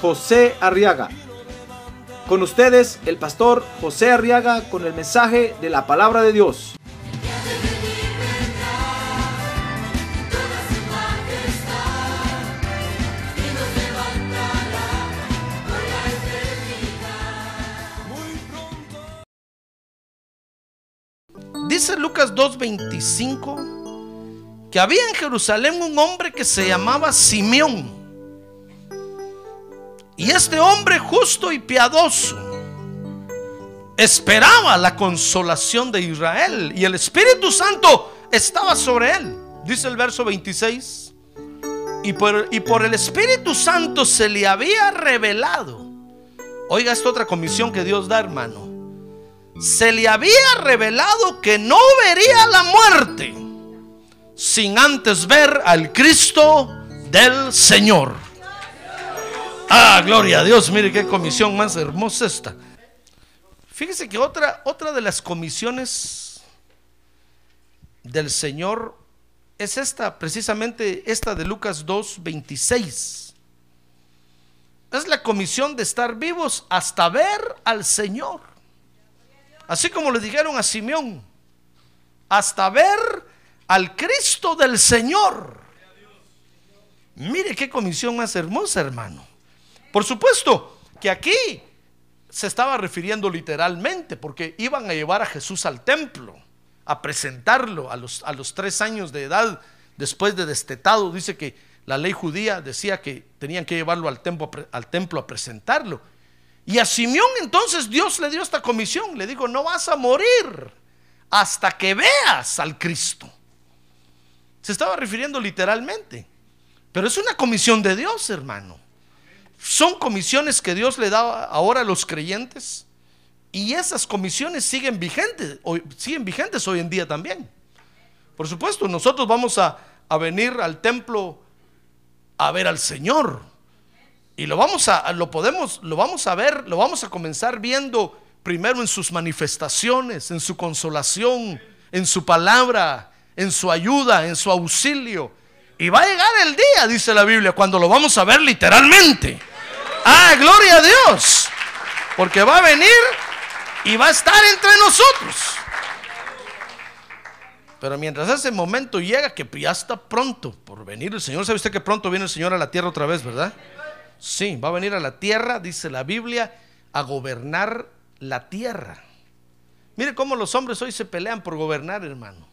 José Arriaga. Con ustedes, el pastor José Arriaga con el mensaje de la palabra de Dios. Dice Lucas 2.25 que había en Jerusalén un hombre que se llamaba Simeón. Y este hombre justo y piadoso esperaba la consolación de Israel y el Espíritu Santo estaba sobre él. Dice el verso 26. Y por, el Espíritu Santo se le había revelado. Oiga, esta otra comisión que Dios da, hermano se le había revelado que no vería la muerte sin antes ver al Cristo del Señor. Ah, gloria a Dios, mire qué comisión más hermosa esta. Fíjese que otra, otra de las comisiones del Señor es esta, precisamente esta de Lucas 2, 26. Es la comisión de estar vivos hasta ver al Señor. Así como le dijeron a Simeón, hasta ver al Cristo del Señor. Mire qué comisión más hermosa, hermano. Por supuesto que aquí se estaba refiriendo literalmente, porque iban a llevar a Jesús al templo, a presentarlo a los, a los tres años de edad, después de destetado. Dice que la ley judía decía que tenían que llevarlo al templo, al templo a presentarlo. Y a Simeón entonces Dios le dio esta comisión. Le dijo, no vas a morir hasta que veas al Cristo. Se estaba refiriendo literalmente. Pero es una comisión de Dios, hermano. Son comisiones que Dios le da ahora a los creyentes. Y esas comisiones siguen vigentes, hoy, siguen vigentes hoy en día también. Por supuesto, nosotros vamos a, a venir al templo a ver al Señor. Y lo vamos a lo podemos lo vamos a ver, lo vamos a comenzar viendo primero en sus manifestaciones, en su consolación, en su palabra, en su ayuda, en su auxilio. Y va a llegar el día, dice la Biblia, cuando lo vamos a ver literalmente. Ah, gloria a Dios. Porque va a venir y va a estar entre nosotros. Pero mientras ese momento llega, que ya está pronto por venir el Señor, ¿sabe usted que pronto viene el Señor a la tierra otra vez, verdad? Sí, va a venir a la tierra, dice la Biblia, a gobernar la tierra. Mire cómo los hombres hoy se pelean por gobernar, hermano.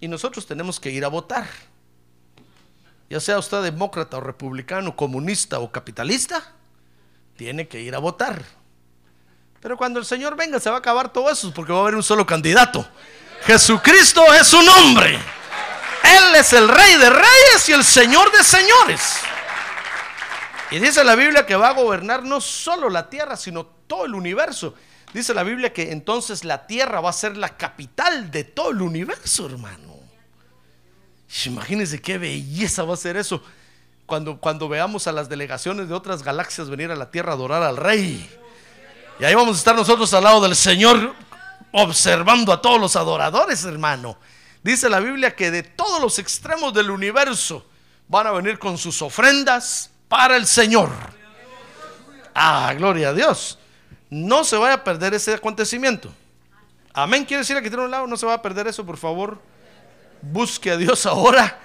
Y nosotros tenemos que ir a votar. Ya sea usted demócrata o republicano, comunista o capitalista, tiene que ir a votar. Pero cuando el Señor venga se va a acabar todo eso porque va a haber un solo candidato. Jesucristo es su nombre. Él es el rey de reyes y el señor de señores. Y dice la Biblia que va a gobernar no solo la tierra, sino todo el universo. Dice la Biblia que entonces la tierra va a ser la capital de todo el universo, hermano. Imagínense qué belleza va a ser eso cuando, cuando veamos a las delegaciones de otras galaxias venir a la tierra a adorar al rey. Y ahí vamos a estar nosotros al lado del Señor observando a todos los adoradores, hermano. Dice la Biblia que de todos los extremos del universo van a venir con sus ofrendas, para el Señor. Ah, gloria a Dios. No se vaya a perder ese acontecimiento. Amén. Quiere decir que tiene un lado, no se va a perder eso, por favor. Busque a Dios ahora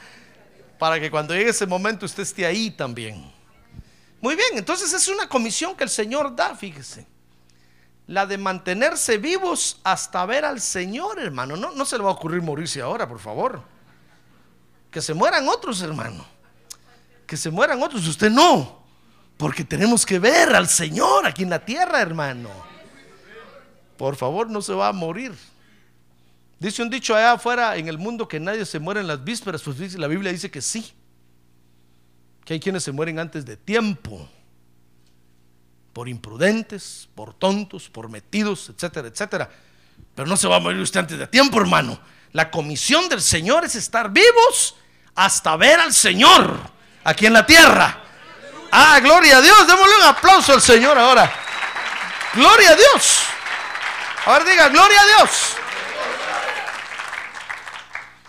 para que cuando llegue ese momento usted esté ahí también. Muy bien, entonces es una comisión que el Señor da, fíjese. La de mantenerse vivos hasta ver al Señor, hermano. No, no se le va a ocurrir morirse ahora, por favor. Que se mueran otros, hermano que se mueran otros, usted no. Porque tenemos que ver al Señor aquí en la tierra, hermano. Por favor, no se va a morir. Dice un dicho allá afuera en el mundo que nadie se muere en las vísperas, pues la Biblia dice que sí. Que hay quienes se mueren antes de tiempo. por imprudentes, por tontos, por metidos, etcétera, etcétera. Pero no se va a morir usted antes de tiempo, hermano. La comisión del Señor es estar vivos hasta ver al Señor aquí en la tierra. Ah, gloria a Dios. Démosle un aplauso al Señor ahora. Gloria a Dios. A ver, diga, gloria a Dios.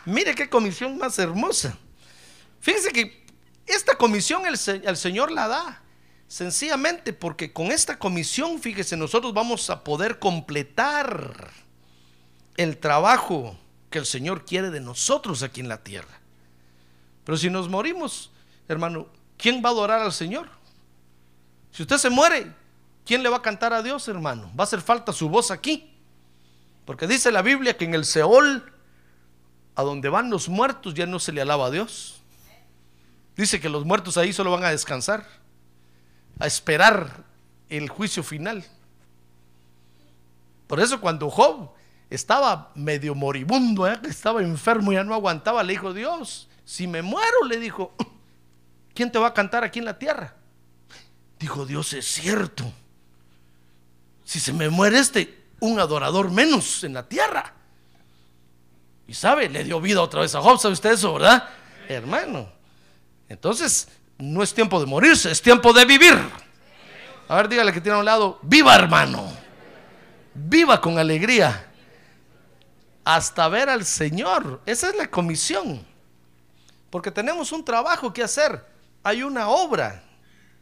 Mire qué comisión más hermosa. Fíjese que esta comisión el, Señor la da sencillamente porque con esta comisión, fíjese, nosotros vamos a poder completar el trabajo que el Señor quiere de nosotros aquí en la tierra. Pero si nos morimos, hermano, ¿quién va a adorar al Señor? Si usted se muere, ¿quién le va a cantar a Dios, hermano? Va a hacer falta su voz aquí. Porque dice la Biblia que en el Seol, a donde van los muertos, ya no se le alaba a Dios. Dice que los muertos ahí solo van a descansar, a esperar el juicio final. Por eso cuando Job estaba medio moribundo, ¿eh? estaba enfermo, ya no aguantaba, le dijo, Dios, si me muero, le dijo, ¿quién te va a cantar aquí en la tierra? Dijo, Dios, es cierto. Si se me muere este, un adorador menos en la tierra. Y sabe, le dio vida otra vez a Job, ¿sabe usted eso, verdad? Hermano. Entonces, no es tiempo de morirse, es tiempo de vivir. A ver, dígale que tiene a un lado, viva hermano. Viva con alegría hasta ver al Señor. Esa es la comisión. Porque tenemos un trabajo que hacer. Hay una obra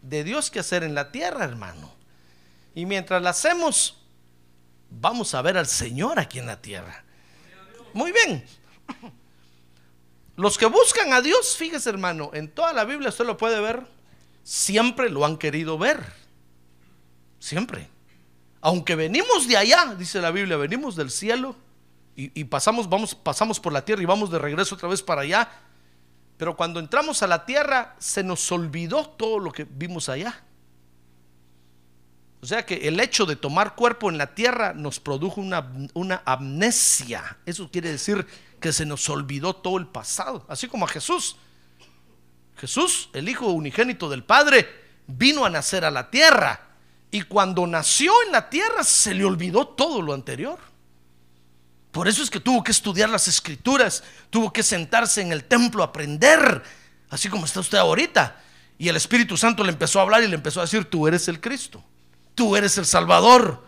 de Dios que hacer en la tierra, hermano. Y mientras la hacemos, vamos a ver al Señor aquí en la tierra. Muy bien. Los que buscan a Dios, fíjese hermano, en toda la Biblia usted lo puede ver, siempre lo han querido ver. Siempre. Aunque venimos de allá, dice la Biblia, venimos del cielo y, pasamos, vamos, pasamos por la tierra y vamos de regreso otra vez para allá. Pero cuando entramos a la tierra se nos olvidó todo lo que vimos allá. O sea que el hecho de tomar cuerpo en la tierra nos produjo una, una, amnesia. Eso quiere decir que se nos olvidó todo el pasado. Así como a Jesús. Jesús, el Hijo unigénito del Padre, vino a nacer a la tierra. Y cuando nació en la tierra se le olvidó todo lo anterior. Por eso es que tuvo que estudiar las escrituras, tuvo que sentarse en el templo a aprender, así como está usted ahorita. Y el Espíritu Santo le empezó a hablar y le empezó a decir, tú eres el Cristo, tú eres el Salvador.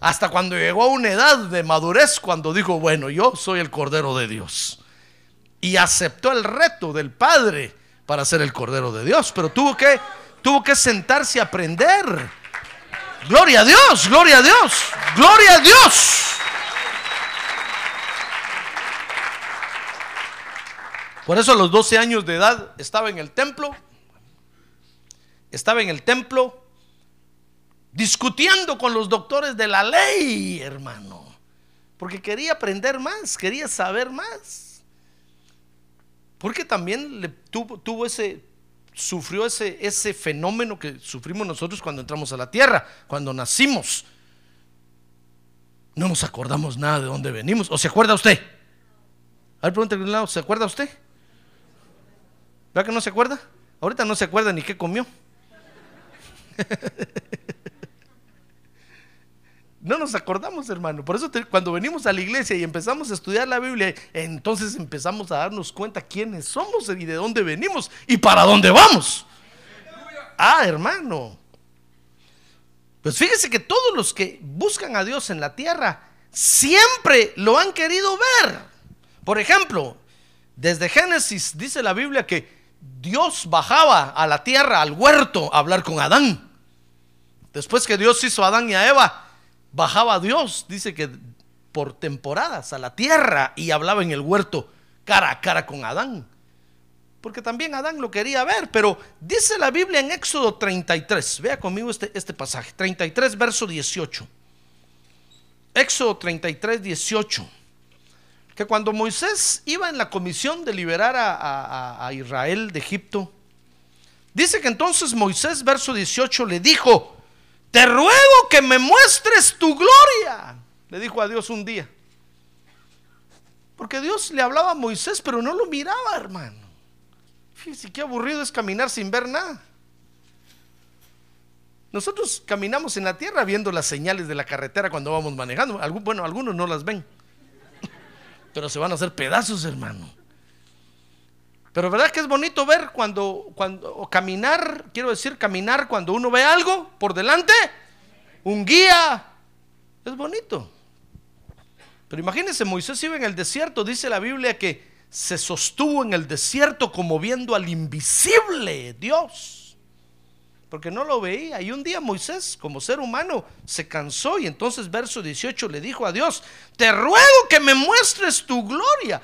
Hasta cuando llegó a una edad de madurez, cuando dijo, bueno, yo soy el Cordero de Dios. Y aceptó el reto del Padre para ser el Cordero de Dios, pero tuvo que, tuvo que sentarse a aprender. Gloria a Dios, gloria a Dios, gloria a Dios. Por eso a los 12 años de edad estaba en el templo, estaba en el templo discutiendo con los doctores de la ley, hermano, porque quería aprender más, quería saber más. Porque también le tuvo, tuvo ese, sufrió ese, ese fenómeno que sufrimos nosotros cuando entramos a la tierra, cuando nacimos. No nos acordamos nada de dónde venimos. ¿O se acuerda usted? A ver, pregúntale, ¿se acuerda usted? ¿Verdad que no se acuerda? Ahorita no se acuerda ni qué comió. No nos acordamos, hermano. Por eso cuando venimos a la iglesia y empezamos a estudiar la Biblia, entonces empezamos a darnos cuenta quiénes somos y de dónde venimos y para dónde vamos. Ah, hermano. Pues fíjese que todos los que buscan a Dios en la tierra siempre lo han querido ver. Por ejemplo, desde Génesis dice la Biblia que Dios bajaba a la tierra, al huerto, a hablar con Adán. Después que Dios hizo a Adán y a Eva, bajaba Dios, dice que por temporadas a la tierra y hablaba en el huerto cara a cara con Adán. Porque también Adán lo quería ver, pero dice la Biblia en Éxodo 33, vea conmigo este, este pasaje, 33 verso 18. Éxodo 33, 18 que cuando Moisés iba en la comisión de liberar a, Israel de Egipto, dice que entonces Moisés, verso 18, le dijo, te ruego que me muestres tu gloria, le dijo a Dios un día. Porque Dios le hablaba a Moisés, pero no lo miraba, hermano. Fíjese qué aburrido es caminar sin ver nada. Nosotros caminamos en la tierra viendo las señales de la carretera cuando vamos manejando. Bueno, algunos no las ven. Pero se van a hacer pedazos, hermano. Pero verdad que es bonito ver cuando, cuando caminar, quiero decir caminar cuando uno ve algo por delante, un guía, es bonito. Pero imagínense, Moisés iba en el desierto, dice la Biblia que se sostuvo en el desierto como viendo al invisible Dios. Porque no lo veía. Y un día Moisés, como ser humano, se cansó y entonces verso 18 le dijo a Dios, te ruego que me muestres tu gloria.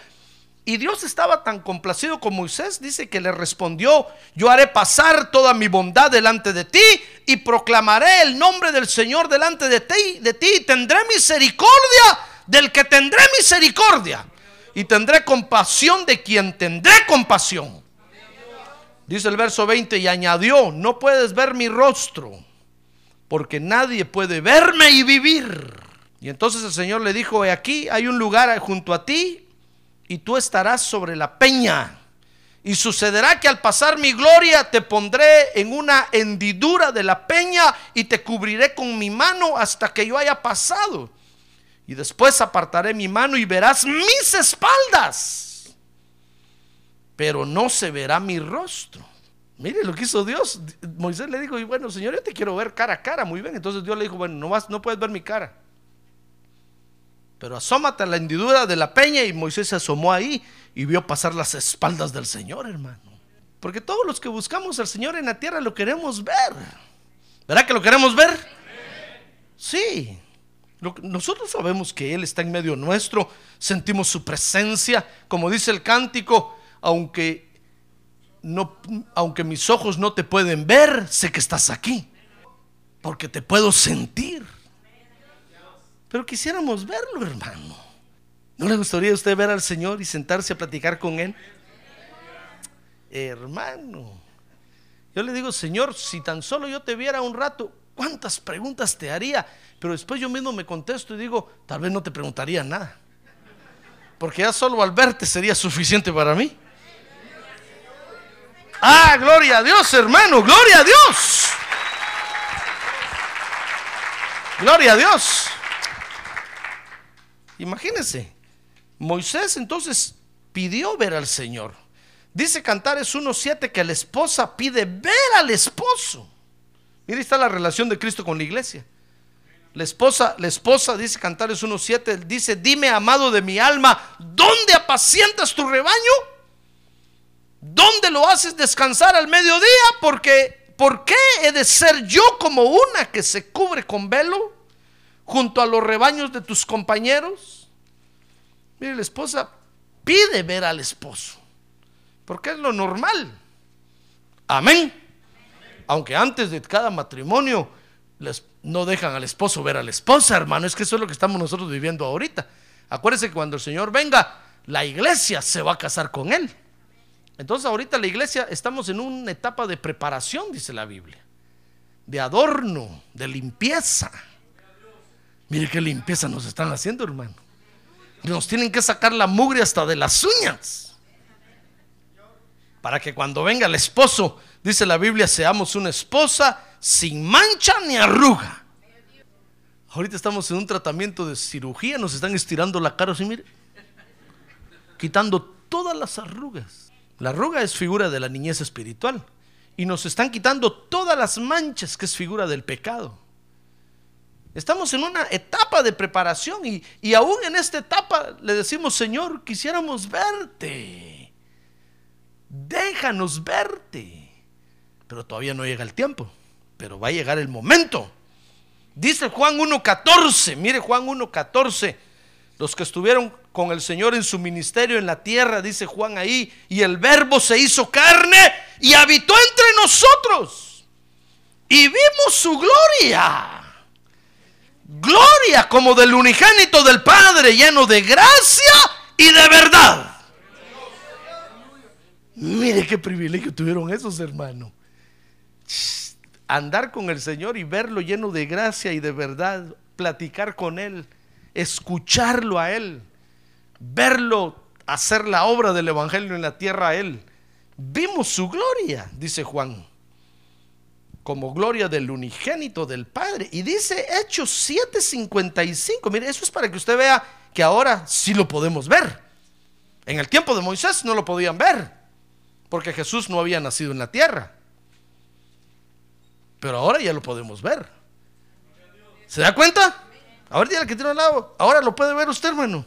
Y Dios estaba tan complacido con Moisés, dice que le respondió, yo haré pasar toda mi bondad delante de ti y proclamaré el nombre del Señor delante de ti, de ti y tendré misericordia del que tendré misericordia y tendré compasión de quien tendré compasión. Dice el verso 20 y añadió, no puedes ver mi rostro porque nadie puede verme y vivir. Y entonces el Señor le dijo, he aquí hay un lugar junto a ti y tú estarás sobre la peña. Y sucederá que al pasar mi gloria te pondré en una hendidura de la peña y te cubriré con mi mano hasta que yo haya pasado. Y después apartaré mi mano y verás mis espaldas, pero no se verá mi rostro. Mire lo que hizo Dios. Moisés le dijo, y bueno, Señor, yo te quiero ver cara a cara. Muy bien. Entonces Dios le dijo, bueno, no, vas, no puedes ver mi cara. Pero asómate a la hendidura de la peña y Moisés se asomó ahí y vio pasar las espaldas del Señor, hermano. Porque todos los que buscamos al Señor en la tierra lo queremos ver. ¿Verdad que lo queremos ver? Sí. Nosotros sabemos que Él está en medio nuestro, sentimos su presencia, como dice el cántico, aunque, no, aunque mis ojos no te pueden ver, sé que estás aquí, porque te puedo sentir. Pero quisiéramos verlo, hermano. ¿No le gustaría a usted ver al Señor y sentarse a platicar con Él? Hermano, yo le digo, Señor, si tan solo yo te viera un rato, ¿cuántas preguntas te haría? Pero después yo mismo me contesto y digo, tal vez no te preguntaría nada. Porque ya solo al verte sería suficiente para mí. Ah, gloria a Dios, hermano, gloria a Dios. Gloria a Dios. Imagínense, Moisés entonces pidió ver al Señor. Dice Cantares 1.7 que la esposa pide ver al esposo. Mira, está la relación de Cristo con la iglesia. La esposa, la esposa, dice Cantares 1.7, dice, dime, amado de mi alma, ¿dónde apacientas tu rebaño? ¿Dónde lo haces descansar al mediodía? Porque, ¿por qué he de ser yo como una que se cubre con velo junto a los rebaños de tus compañeros? Mire, la esposa pide ver al esposo, porque es lo normal. Amén. Aunque antes de cada matrimonio les, no dejan al esposo ver a la esposa, hermano, es que eso es lo que estamos nosotros viviendo ahorita. Acuérdense que cuando el Señor venga, la iglesia se va a casar con Él. Entonces ahorita la iglesia estamos en una etapa de preparación, dice la Biblia, de adorno, de limpieza. Mire qué limpieza nos están haciendo, hermano. Nos tienen que sacar la mugre hasta de las uñas. Para que cuando venga el esposo, dice la Biblia, seamos una esposa sin mancha ni arruga. Ahorita estamos en un tratamiento de cirugía, nos están estirando la cara así, mire, quitando todas las arrugas. La arruga es figura de la niñez espiritual. Y nos están quitando todas las manchas, que es figura del pecado. Estamos en una etapa de preparación y, y aún en esta etapa le decimos, Señor, quisiéramos verte. Déjanos verte. Pero todavía no llega el tiempo. Pero va a llegar el momento. Dice Juan 1.14. Mire Juan 1.14. Los que estuvieron con el Señor en su ministerio en la tierra, dice Juan ahí, y el verbo se hizo carne y habitó entre nosotros. Y vimos su gloria. Gloria como del unigénito del Padre, lleno de gracia y de verdad. Mire qué privilegio tuvieron esos hermanos. Andar con el Señor y verlo lleno de gracia y de verdad, platicar con Él, escucharlo a Él, verlo hacer la obra del Evangelio en la tierra a Él. Vimos su gloria, dice Juan. como gloria del unigénito del Padre. Y dice Hechos 7:55. Mire, eso es para que usted vea que ahora sí lo podemos ver. En el tiempo de Moisés no lo podían ver, porque Jesús no había nacido en la tierra. Pero ahora ya lo podemos ver. ¿Se da cuenta? Ahora dígale que tiene al lado. Ahora lo puede ver usted, hermano.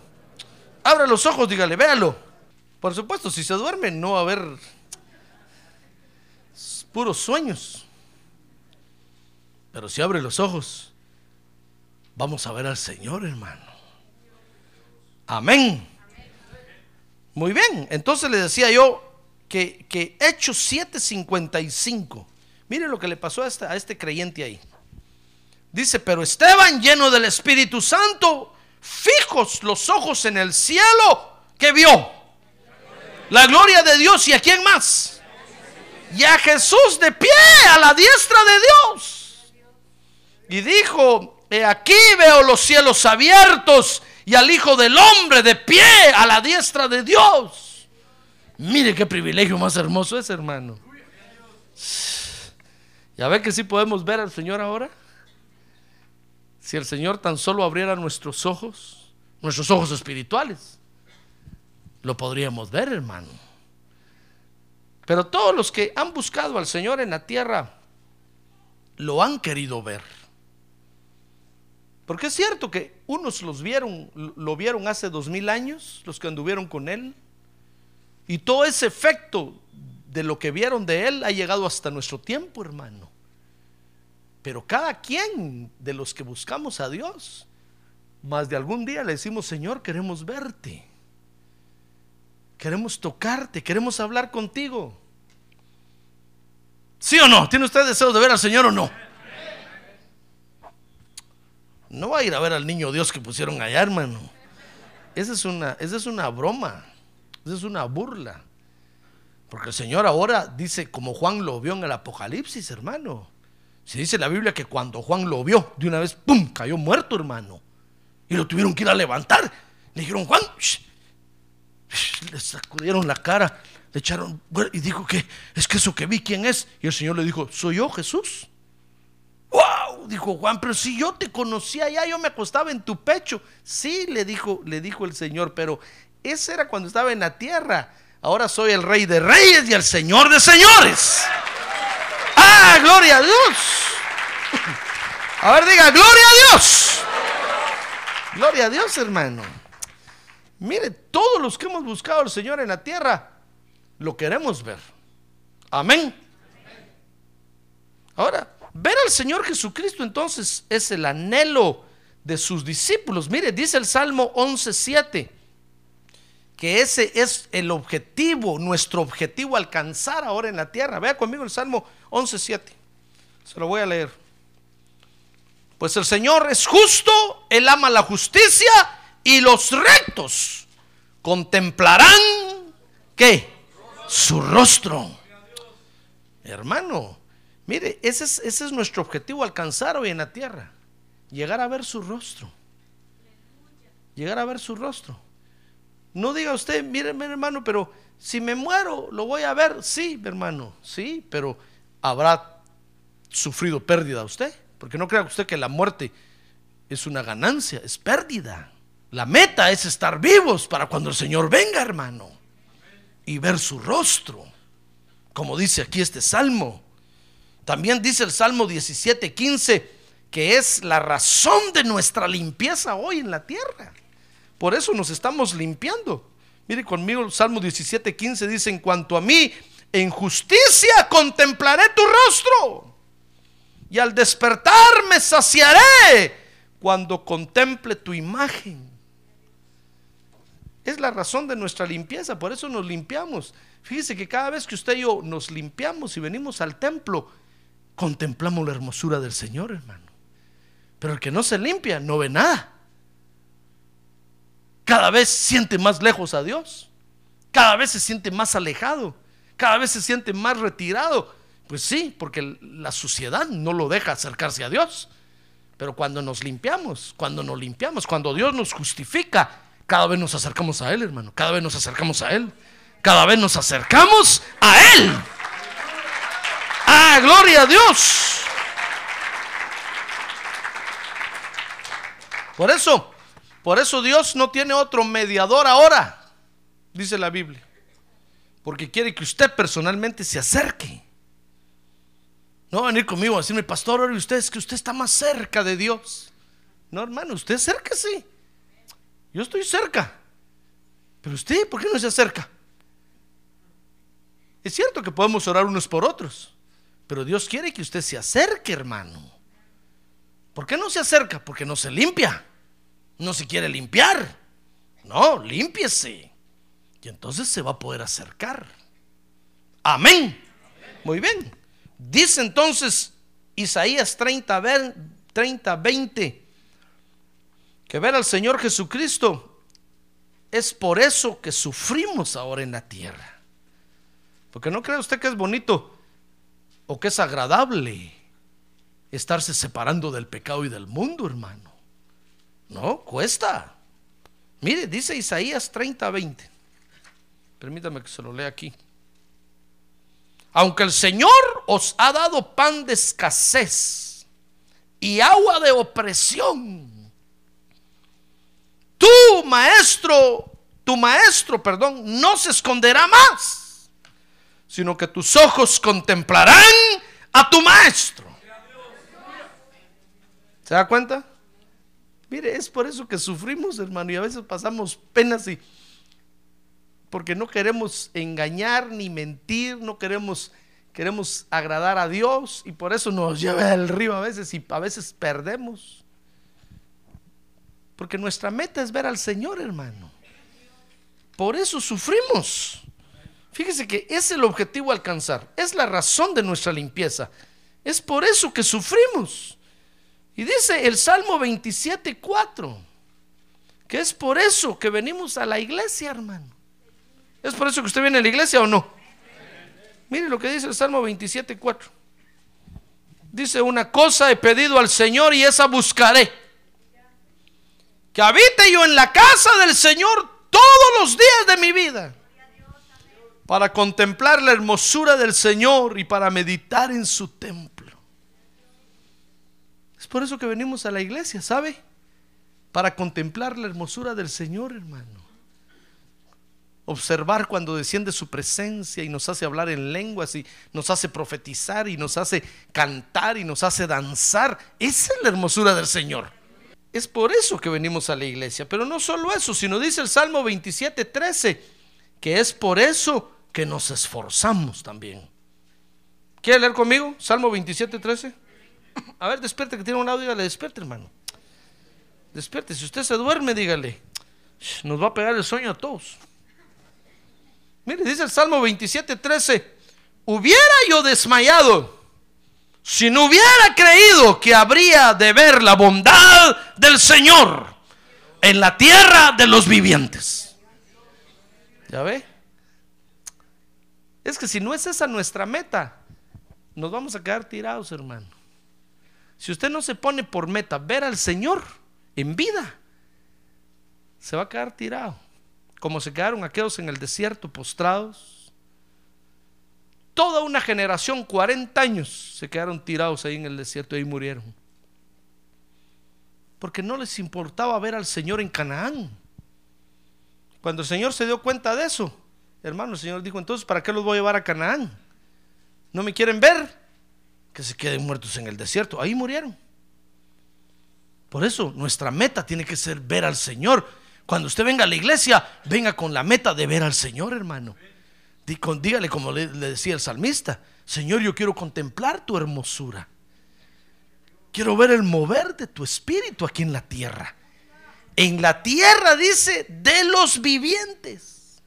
Abra los ojos, dígale, véalo. Por supuesto, si se duerme no va a haber puros sueños. Pero si abre los ojos, vamos a ver al Señor, hermano. Amén. Muy bien, entonces le decía yo que, que Hechos 7:55, mire lo que le pasó a a este creyente ahí. Dice, pero Esteban lleno del Espíritu Santo, fijos los ojos en el cielo, que vio la gloria de Dios y a quién más. Y a Jesús de pie a la diestra de Dios. Y dijo, he aquí veo los cielos abiertos y al Hijo del Hombre de pie a la diestra de Dios. Mire qué privilegio más hermoso es, hermano. ¿Ya ve que sí podemos ver al Señor ahora? Si el Señor tan solo abriera nuestros ojos, nuestros ojos espirituales, lo podríamos ver, hermano. Pero todos los que han buscado al Señor en la tierra, lo han querido ver. Porque es cierto que unos los vieron, lo vieron hace dos mil años, los que anduvieron con él, y todo ese efecto de lo que vieron de él ha llegado hasta nuestro tiempo, hermano. Pero cada quien de los que buscamos a Dios, más de algún día le decimos, Señor, queremos verte, queremos tocarte, queremos hablar contigo. ¿Sí o no? ¿Tiene usted deseo de ver al Señor o no? No va a ir a ver al niño Dios que pusieron allá, hermano. Esa es una, esa es una broma. Esa es una burla. Porque el Señor ahora dice, como Juan lo vio en el Apocalipsis, hermano. Se dice en la Biblia que cuando Juan lo vio, de una vez, ¡pum! cayó muerto, hermano. Y lo tuvieron que ir a levantar. Le dijeron, Juan, le sacudieron la cara, le echaron, y dijo que es que eso que vi, ¿quién es? Y el Señor le dijo, soy yo, Jesús. ¡Wow! Dijo Juan, pero si yo te conocía ya, yo me acostaba en tu pecho. Sí, le dijo, le dijo el Señor, pero ese era cuando estaba en la tierra. Ahora soy el rey de reyes y el señor de señores. ¡Ah, gloria a Dios! A ver, diga, gloria a Dios. Gloria a Dios, hermano. Mire, todos los que hemos buscado al Señor en la tierra, lo queremos ver. Amén. Ahora, Ver al Señor Jesucristo entonces es el anhelo de sus discípulos. Mire, dice el Salmo 11.7, que ese es el objetivo, nuestro objetivo alcanzar ahora en la tierra. Vea conmigo el Salmo 11.7. Se lo voy a leer. Pues el Señor es justo, Él ama la justicia y los rectos contemplarán, ¿qué? Su rostro. Hermano, Mire, ese es, ese es nuestro objetivo, alcanzar hoy en la tierra. Llegar a ver su rostro. Llegar a ver su rostro. No diga usted, mire, mi hermano, pero si me muero, lo voy a ver. Sí, hermano, sí, pero habrá sufrido pérdida usted. Porque no crea usted que la muerte es una ganancia, es pérdida. La meta es estar vivos para cuando el Señor venga, hermano, y ver su rostro. Como dice aquí este salmo. También dice el Salmo 17, 15, que es la razón de nuestra limpieza hoy en la tierra. Por eso nos estamos limpiando. Mire conmigo el Salmo 17, 15 dice, en cuanto a mí, en justicia contemplaré tu rostro. Y al despertar me saciaré cuando contemple tu imagen. Es la razón de nuestra limpieza, por eso nos limpiamos. Fíjese que cada vez que usted y yo nos limpiamos y venimos al templo, contemplamos la hermosura del Señor, hermano. Pero el que no se limpia no ve nada. Cada vez siente más lejos a Dios. Cada vez se siente más alejado. Cada vez se siente más retirado. Pues sí, porque la suciedad no lo deja acercarse a Dios. Pero cuando nos limpiamos, cuando nos limpiamos, cuando Dios nos justifica, cada vez nos acercamos a Él, hermano. Cada vez nos acercamos a Él. Cada vez nos acercamos a Él. Ah, gloria a Dios. Por eso, por eso Dios no tiene otro mediador ahora, dice la Biblia. Porque quiere que usted personalmente se acerque. No va a venir conmigo a decirme, pastor, ahora usted es que usted está más cerca de Dios. No, hermano, usted acérquese. Yo estoy cerca. Pero usted, ¿por qué no se acerca? Es cierto que podemos orar unos por otros, pero Dios quiere que usted se acerque, hermano. ¿Por qué no se acerca? Porque no se limpia. No se quiere limpiar. No, límpiese. Y entonces se va a poder acercar. Amén. Muy bien. Dice entonces Isaías 30, 30, 20, que ver al Señor Jesucristo es por eso que sufrimos ahora en la tierra. Porque no cree usted que es bonito o que es agradable estarse separando del pecado y del mundo, hermano. No, cuesta. Mire, dice Isaías 30, 20. Permítame que se lo lea aquí. Aunque el Señor os ha dado pan de escasez y agua de opresión, tu maestro, tu maestro, perdón, no se esconderá más, sino que tus ojos contemplarán a tu maestro. ¿Se da cuenta? Mire, es por eso que sufrimos, hermano, y a veces pasamos penas y porque no queremos engañar ni mentir, no queremos queremos agradar a Dios y por eso nos lleva el río a veces y a veces perdemos. Porque nuestra meta es ver al Señor, hermano. Por eso sufrimos. Fíjese que es el objetivo alcanzar, es la razón de nuestra limpieza. Es por eso que sufrimos. Y dice el Salmo 27, 4, que es por eso que venimos a la iglesia, hermano. ¿Es por eso que usted viene a la iglesia o no? Mire lo que dice el Salmo 27, 4. Dice, una cosa he pedido al Señor y esa buscaré. Que habite yo en la casa del Señor todos los días de mi vida. Para contemplar la hermosura del Señor y para meditar en su templo. Es por eso que venimos a la iglesia, ¿sabe? Para contemplar la hermosura del Señor, hermano. Observar cuando desciende su presencia y nos hace hablar en lenguas y nos hace profetizar y nos hace cantar y nos hace danzar. Esa es la hermosura del Señor. Es por eso que venimos a la iglesia. Pero no solo eso, sino dice el Salmo 27, 13, que es por eso que nos esforzamos también. ¿Quiere leer conmigo? Salmo 27, 13. A ver, despierte que tiene un audio, dígale, despierte, hermano. Despierte, si usted se duerme, dígale. Nos va a pegar el sueño a todos. Mire, dice el Salmo 27, 13. Hubiera yo desmayado si no hubiera creído que habría de ver la bondad del Señor en la tierra de los vivientes. ¿Ya ve? Es que si no es esa nuestra meta, nos vamos a quedar tirados, hermano. Si usted no se pone por meta ver al Señor en vida, se va a quedar tirado. Como se quedaron aquellos en el desierto postrados. Toda una generación, 40 años, se quedaron tirados ahí en el desierto y ahí murieron. Porque no les importaba ver al Señor en Canaán. Cuando el Señor se dio cuenta de eso, hermano, el Señor dijo, entonces, ¿para qué los voy a llevar a Canaán? ¿No me quieren ver? Que se queden muertos en el desierto. Ahí murieron. Por eso nuestra meta tiene que ser ver al Señor. Cuando usted venga a la iglesia, venga con la meta de ver al Señor, hermano. Dígale como le, decía el salmista, Señor, yo quiero contemplar tu hermosura. Quiero ver el mover de tu espíritu aquí en la tierra. En la tierra, dice, de los vivientes.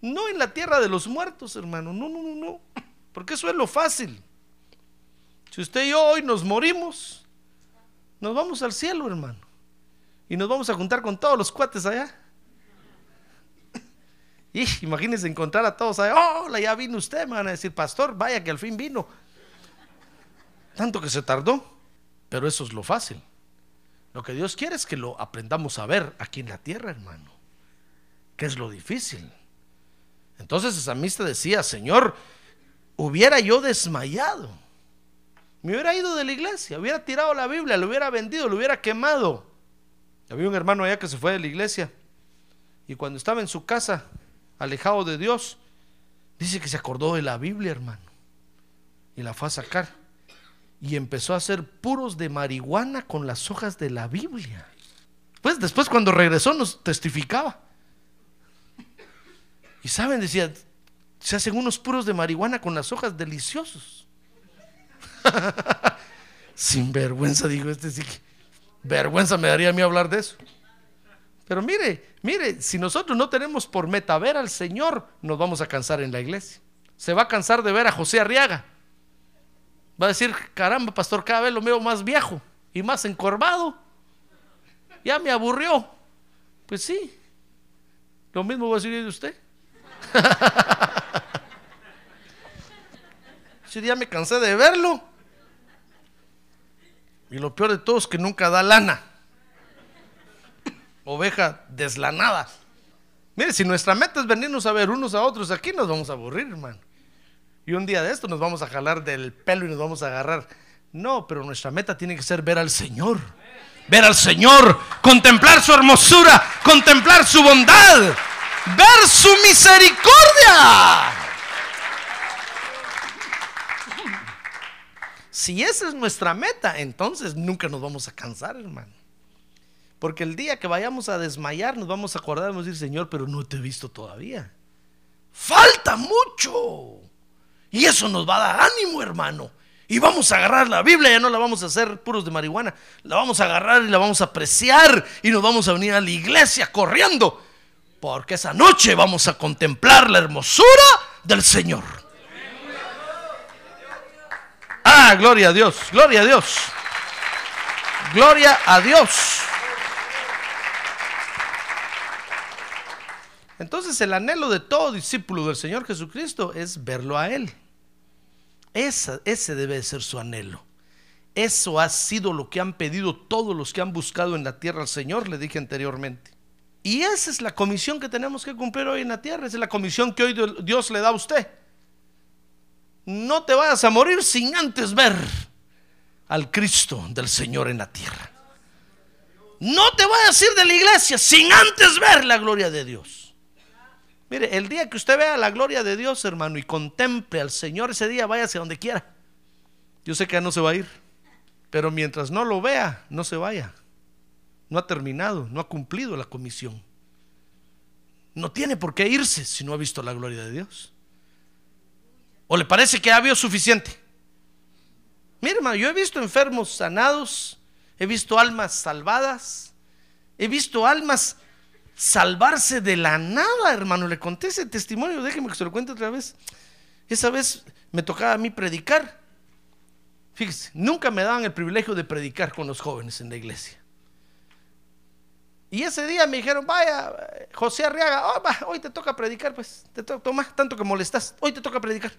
No en la tierra de los muertos, hermano. No, no, no, no. Porque eso es lo fácil. Si usted y yo hoy nos morimos, nos vamos al cielo, hermano. Y nos vamos a juntar con todos los cuates allá. Y imagínense encontrar a todos allá. Hola, ya vino usted. Me van a decir, pastor, vaya que al fin vino. Tanto que se tardó. Pero eso es lo fácil. Lo que Dios quiere es que lo aprendamos a ver aquí en la tierra, hermano. Que es lo difícil. Entonces esa amistad decía, Señor, hubiera yo desmayado. Me hubiera ido de la iglesia, hubiera tirado la Biblia, lo hubiera vendido, lo hubiera quemado. Había un hermano allá que se fue de la iglesia y cuando estaba en su casa, alejado de Dios, dice que se acordó de la Biblia, hermano, y la fue a sacar y empezó a hacer puros de marihuana con las hojas de la Biblia. Pues después cuando regresó nos testificaba. Y saben, decía, se hacen unos puros de marihuana con las hojas deliciosos. Sin vergüenza, digo este sí. Vergüenza me daría a mí hablar de eso. Pero mire, mire, si nosotros no tenemos por meta ver al Señor, nos vamos a cansar en la iglesia. Se va a cansar de ver a José Arriaga. Va a decir, caramba, pastor, cada vez lo veo más viejo y más encorvado. Ya me aburrió. Pues sí, lo mismo va a decir de usted. Ese día me cansé de verlo. Y lo peor de todo es que nunca da lana. Oveja deslanada. Mire, si nuestra meta es venirnos a ver unos a otros aquí, nos vamos a aburrir, hermano. Y un día de esto nos vamos a jalar del pelo y nos vamos a agarrar. No, pero nuestra meta tiene que ser ver al Señor. Ver al Señor, contemplar su hermosura, contemplar su bondad, ver su misericordia. Si esa es nuestra meta, entonces nunca nos vamos a cansar, hermano. Porque el día que vayamos a desmayar, nos vamos a acordar, vamos a decir, Señor, pero no te he visto todavía. Falta mucho. Y eso nos va a dar ánimo, hermano. Y vamos a agarrar la Biblia, ya no la vamos a hacer puros de marihuana. La vamos a agarrar y la vamos a apreciar. Y nos vamos a venir a la iglesia corriendo. Porque esa noche vamos a contemplar la hermosura del Señor. Ah, gloria a Dios, gloria a Dios. Gloria a Dios. Entonces el anhelo de todo discípulo del Señor Jesucristo es verlo a Él. Esa, ese debe ser su anhelo. Eso ha sido lo que han pedido todos los que han buscado en la tierra al Señor, le dije anteriormente. Y esa es la comisión que tenemos que cumplir hoy en la tierra, esa es la comisión que hoy Dios le da a usted. No te vayas a morir sin antes ver al Cristo del Señor en la tierra. No te vayas a ir de la iglesia sin antes ver la gloria de Dios. Mire, el día que usted vea la gloria de Dios, hermano, y contemple al Señor ese día, hacia donde quiera. Yo sé que ya no se va a ir, pero mientras no lo vea, no se vaya. No ha terminado, no ha cumplido la comisión. No tiene por qué irse si no ha visto la gloria de Dios. ¿O le parece que ha habido suficiente? Mire, hermano, yo he visto enfermos sanados, he visto almas salvadas, he visto almas salvarse de la nada, hermano. Le conté ese testimonio, déjeme que se lo cuente otra vez. Esa vez me tocaba a mí predicar. Fíjese, nunca me daban el privilegio de predicar con los jóvenes en la iglesia. Y ese día me dijeron, vaya, José Arriaga, oh, hoy te toca predicar, pues, te toma, tanto que molestas, hoy te toca predicar.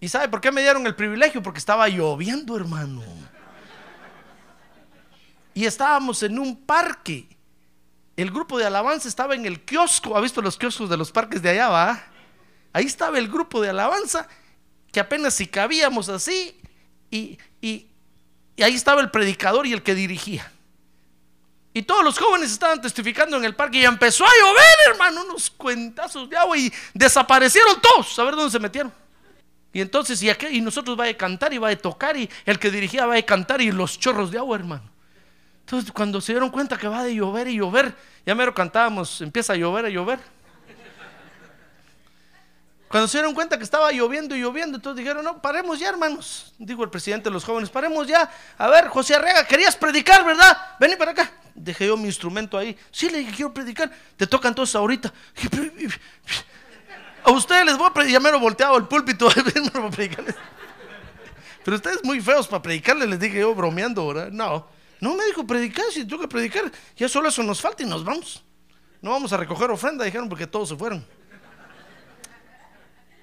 ¿Y sabe por qué me dieron el privilegio? Porque estaba lloviendo, hermano. Y estábamos en un parque el grupo de alabanza estaba en el kiosco. ¿Ha visto los kioscos de los parques de allá? Va? Ahí estaba el grupo de alabanza que apenas si cabíamos así y, y, ahí estaba el predicador y el que dirigía. Y todos los jóvenes estaban testificando en el parque y empezó a llover, hermano, unos cuentazos de agua y desaparecieron todos. A ver dónde se metieron. Y entonces, y, nosotros va a cantar y va a tocar y el que dirigía va a cantar y los chorros de agua, hermano. Entonces, cuando se dieron cuenta que va de llover y llover, ya mero cantábamos, empieza a llover, a llover. Cuando se dieron cuenta que estaba lloviendo y lloviendo, entonces dijeron, no, paremos ya, hermanos. Dijo el presidente de los jóvenes, paremos ya. A ver, José Arrega, querías predicar, ¿verdad? Vení para acá. Dejé yo mi instrumento ahí. Sí, le dije, quiero predicar. Te toca entonces ahorita. A ustedes les voy a predicar. Ya mero volteado el púlpito. Pero ustedes muy feos para predicarles, les dije yo bromeando, ¿verdad? No. No me dijo predicar, si tengo que predicar, ya solo eso nos falta y nos vamos. No vamos a recoger ofrenda, dijeron, porque todos se fueron.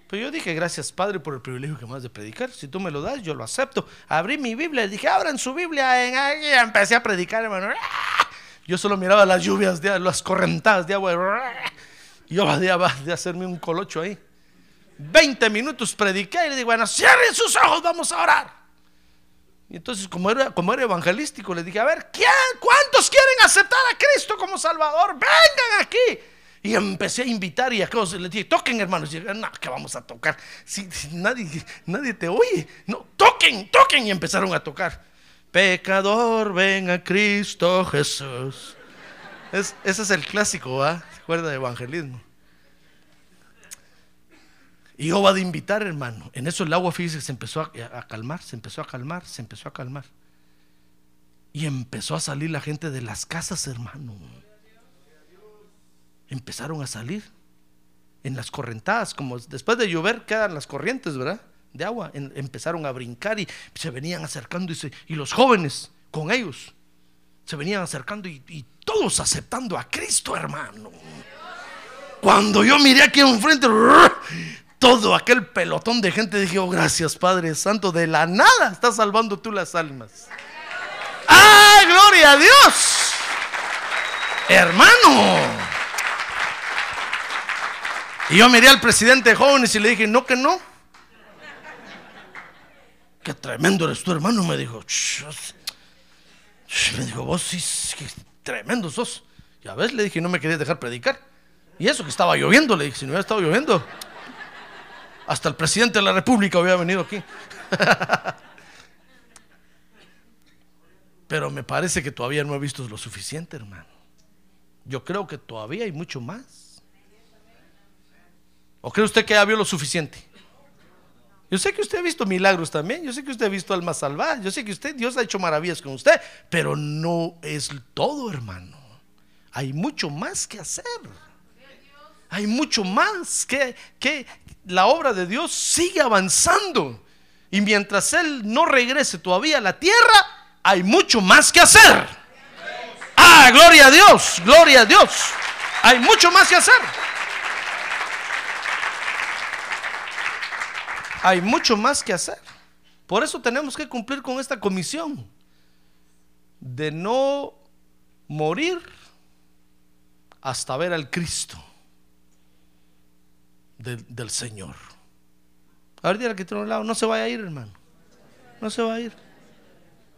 Pero yo dije, gracias Padre por el privilegio que me has de predicar. Si tú me lo das, yo lo acepto. Abrí mi Biblia, dije, abran su Biblia. En... Y empecé a predicar, hermano. Yo solo miraba las lluvias, las correntadas de agua. Yo de, de hacerme un colocho ahí. 20 minutos prediqué y le digo, bueno, cierren sus ojos, vamos a orar. Y entonces, como era, como era evangelístico, le dije, a ver, ¿quién, ¿cuántos quieren aceptar a Cristo como Salvador? Vengan aquí. Y empecé a invitar y a cosas. Le dije, toquen, hermanos. Y dije, no, que vamos a tocar. Si, nadie, nadie te oye. No, toquen, toquen. Y empezaron a tocar. Pecador, ven a Cristo Jesús. Es- ese es el clásico. ¿Se acuerda de evangelismo? Y va de invitar, hermano. En eso el agua, fíjese, se empezó a, calmar, se empezó a calmar, se empezó a calmar. Y empezó a salir la gente de las casas, hermano. Empezaron a salir en las correntadas, como después de llover quedan las corrientes, ¿verdad? De agua. Empezaron a brincar y se venían acercando y los jóvenes con ellos se venían acercando y, todos aceptando a Cristo, hermano. Cuando yo miré aquí enfrente, todo aquel pelotón de gente, dije, oh, gracias Padre Santo, de la nada estás salvando tú las almas. ¡Ah, gloria a Dios! Hermano. Y yo miré al presidente de jóvenes y le dije, no que no. Qué tremendo eres tú, hermano, me dijo. "Sh, sh", Me dijo, vos sí, tremendo sos. Ya ves, le dije, no me querías dejar predicar. Y eso que estaba lloviendo, le dije, si no hubiera estado lloviendo, hasta el presidente de la República hubiera venido aquí. Pero me parece que todavía no he visto lo suficiente, hermano. Yo creo que todavía hay mucho más. ¿O cree usted que ya vio lo suficiente? Yo sé que usted ha visto milagros también, yo sé que usted ha visto almas salvadas, yo sé que usted, Dios ha hecho maravillas con usted, pero no es todo, hermano. Hay mucho más que hacer. Hay mucho más que, que la obra de Dios sigue avanzando. Y mientras Él no regrese todavía a la tierra, hay mucho más que hacer. Ah, gloria a Dios, gloria a Dios. Hay mucho más que hacer. Hay mucho más que hacer. Por eso tenemos que cumplir con esta comisión de no morir hasta ver al Cristo del, Señor. A ver, dígale que tiene un lado, no se vaya a ir, hermano. No se va a ir.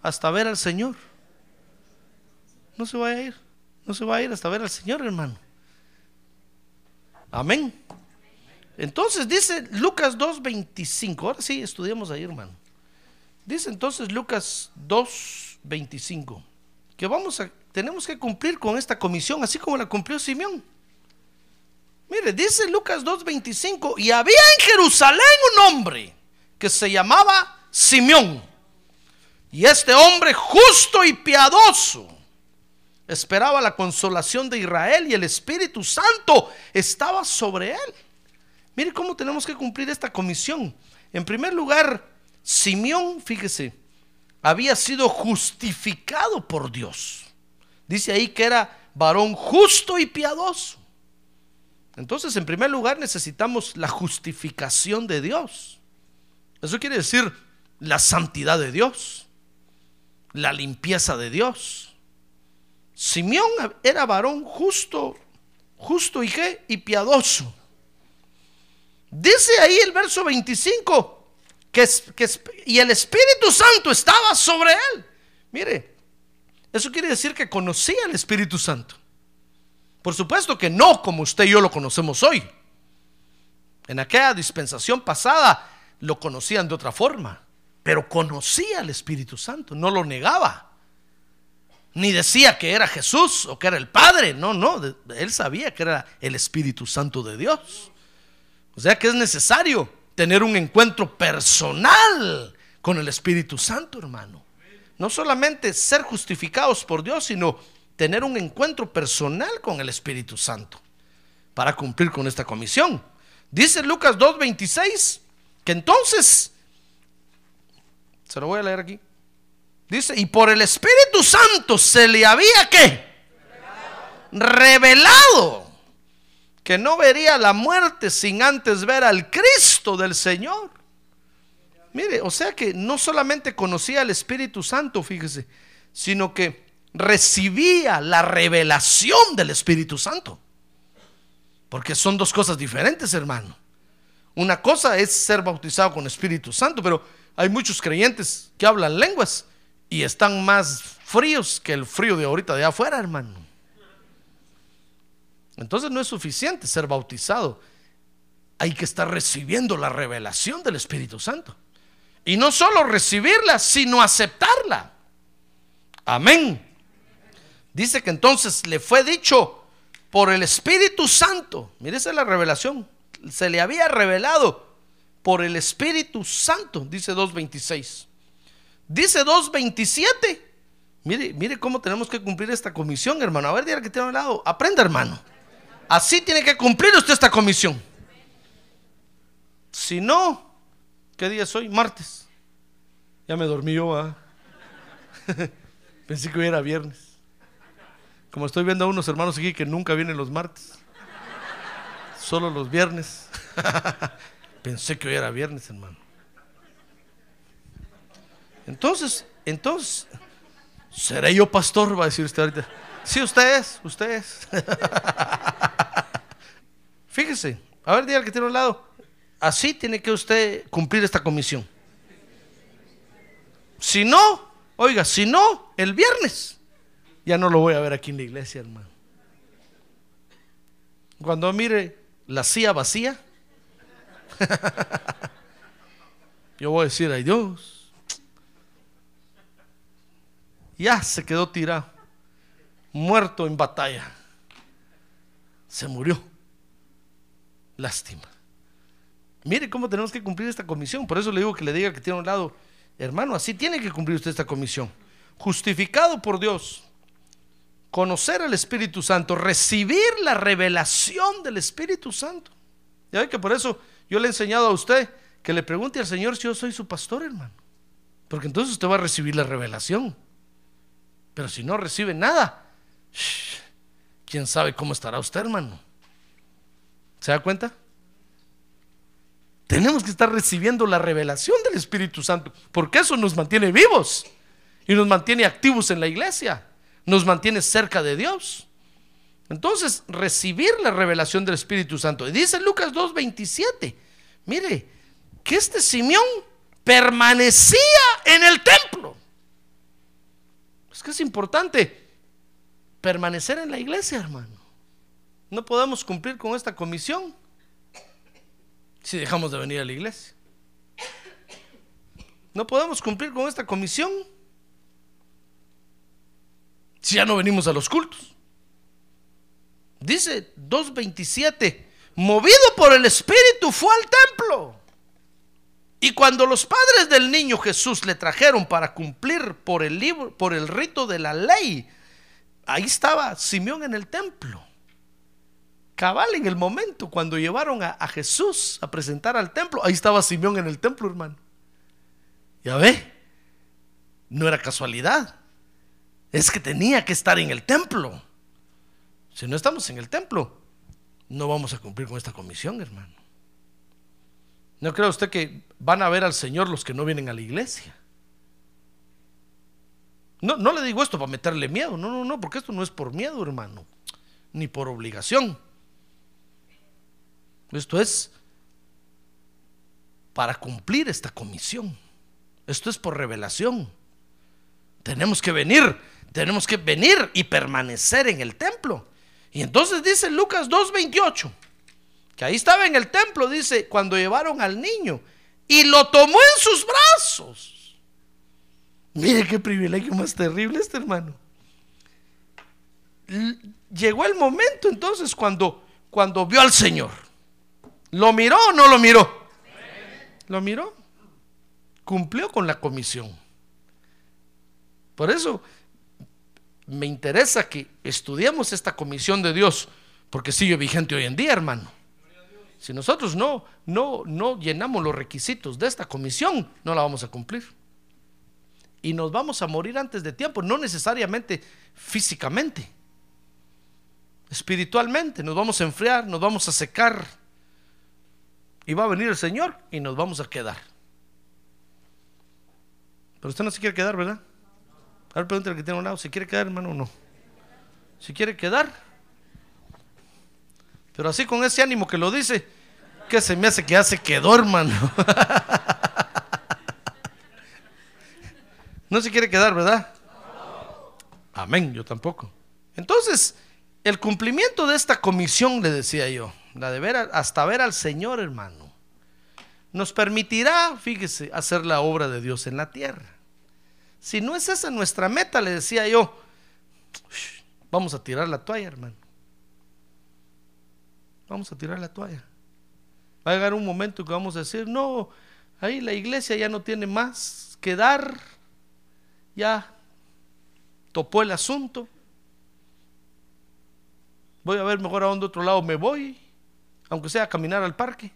Hasta ver al Señor. No se vaya a ir. No se va a ir hasta ver al Señor, hermano. Amén. Entonces dice Lucas 2.25. Ahora sí, estudiamos ahí, hermano. Dice entonces Lucas 2.25 que vamos a, tenemos que cumplir con esta comisión, así como la cumplió Simeón. Mire, dice Lucas 2.25, y había en Jerusalén un hombre que se llamaba Simeón. Y este hombre justo y piadoso esperaba la consolación de Israel y el Espíritu Santo estaba sobre él. Mire cómo tenemos que cumplir esta comisión. En primer lugar, Simeón, fíjese, había sido justificado por Dios. Dice ahí que era varón justo y piadoso. Entonces, en primer lugar, necesitamos la justificación de Dios. Eso quiere decir la santidad de Dios, la limpieza de Dios. Simeón era varón justo, justo y qué? Y piadoso. Dice ahí el verso 25 que, que, y el Espíritu Santo estaba sobre él. Mire, eso quiere decir que conocía al Espíritu Santo. Por supuesto que no como usted y yo lo conocemos hoy. En aquella dispensación pasada lo conocían de otra forma, pero conocía al Espíritu Santo, no lo negaba. Ni decía que era Jesús o que era el Padre, no, no, él sabía que era el Espíritu Santo de Dios. O sea que es necesario tener un encuentro personal con el Espíritu Santo, hermano. No solamente ser justificados por Dios, sino tener un encuentro personal con el Espíritu Santo para cumplir con esta comisión. Dice Lucas 2.26 que entonces, se lo voy a leer aquí, dice, y por el Espíritu Santo se le había que revelado que no vería la muerte sin antes ver al Cristo del Señor. Mire, o sea que no solamente conocía al Espíritu Santo, fíjese, sino que recibía la revelación del Espíritu Santo. Porque son dos cosas diferentes, hermano. Una cosa es ser bautizado con Espíritu Santo, pero hay muchos creyentes que hablan lenguas y están más fríos que el frío de ahorita de afuera, hermano. Entonces no es suficiente ser bautizado. Hay que estar recibiendo la revelación del Espíritu Santo. Y no solo recibirla, sino aceptarla. Amén. Dice que entonces le fue dicho por el Espíritu Santo. Mire, es la revelación. Se le había revelado por el Espíritu Santo, dice 2.26. Dice 2.27. Mire, mire cómo tenemos que cumplir esta comisión, hermano. A ver, dígale que tiene al lado. Aprenda, hermano. Así tiene que cumplir usted esta comisión. Si no, ¿qué día es hoy? Martes. Ya me dormí yo, ¿ah? Pensé que hoy era viernes. Como estoy viendo a unos hermanos aquí que nunca vienen los martes, solo los viernes. Pensé que hoy era viernes, hermano. Entonces, entonces, ¿seré yo pastor? Va a decir usted ahorita. Sí, usted es, usted es. Fíjese, a ver, diga que tiene un lado. Así tiene que usted cumplir esta comisión. Si no, oiga, si no, el viernes ya no lo voy a ver aquí en la iglesia, hermano. Cuando mire la silla vacía, yo voy a decir, ay Dios, ya se quedó tirado, muerto en batalla, se murió. Lástima. Mire cómo tenemos que cumplir esta comisión. Por eso le digo que le diga que tiene un lado, hermano, así tiene que cumplir usted esta comisión. Justificado por Dios, conocer al Espíritu Santo, recibir la revelación del Espíritu Santo. Ya ve que por eso yo le he enseñado a usted que le pregunte al Señor si yo soy su pastor, hermano. Porque entonces usted va a recibir la revelación. Pero si no recibe nada, quién sabe cómo estará usted, hermano. ¿Se da cuenta? Tenemos que estar recibiendo la revelación del Espíritu Santo, porque eso nos mantiene vivos y nos mantiene activos en la iglesia, nos mantiene cerca de Dios. Entonces, recibir la revelación del Espíritu Santo. Y dice Lucas 2:27, mire, que este Simeón permanecía en el templo. Es que es importante permanecer en la iglesia, hermano. No podemos cumplir con esta comisión si dejamos de venir a la iglesia. No podemos cumplir con esta comisión si ya no venimos a los cultos. Dice 2.27, movido por el Espíritu fue al templo. Y cuando los padres del niño Jesús le trajeron para cumplir por el libro, por el rito de la ley, ahí estaba Simeón en el templo. Cabal en el momento cuando llevaron a, a, Jesús a presentar al templo, ahí estaba Simeón en el templo, hermano. Ya ve, no era casualidad. Es que tenía que estar en el templo. Si no estamos en el templo, no vamos a cumplir con esta comisión, hermano. ¿No cree usted que van a ver al Señor los que no vienen a la iglesia? No, no le digo esto para meterle miedo, no, no, no, porque esto no es por miedo, hermano, ni por obligación. Esto es para cumplir esta comisión. Esto es por revelación. Tenemos que venir, tenemos que venir y permanecer en el templo. Y entonces dice Lucas 2.28, que ahí estaba en el templo, dice, cuando llevaron al niño y lo tomó en sus brazos. Mire qué privilegio más terrible este hermano. Llegó el momento entonces cuando, cuando vio al Señor. ¿Lo miró o no lo miró? Lo miró. Cumplió con la comisión. Por eso me interesa que estudiemos esta comisión de Dios, porque sigue vigente hoy en día, hermano. Si nosotros no, no, no llenamos los requisitos de esta comisión, no la vamos a cumplir. Y nos vamos a morir antes de tiempo, no necesariamente físicamente, espiritualmente, nos vamos a enfriar, nos vamos a secar y va a venir el Señor y nos vamos a quedar. Pero usted no se quiere quedar, ¿verdad? A ver, pregúntale que tiene un lado, ¿se quiere quedar, hermano, o no? Si quiere quedar. Pero así con ese ánimo que lo dice, ¿Qué se me hace que ya se quedó, hermano? No se quiere quedar, ¿verdad? Amén, yo tampoco. Entonces, el cumplimiento de esta comisión, le decía yo, la de ver hasta ver al Señor, hermano, nos permitirá, fíjese, hacer la obra de Dios en la tierra. Si no es esa nuestra meta, le decía yo, vamos a tirar la toalla, hermano. Vamos a tirar la toalla. Va a llegar un momento que vamos a decir, no, ahí la iglesia ya no tiene más que dar, ya topó el asunto. Voy a ver mejor a dónde otro lado me voy, aunque sea caminar al parque,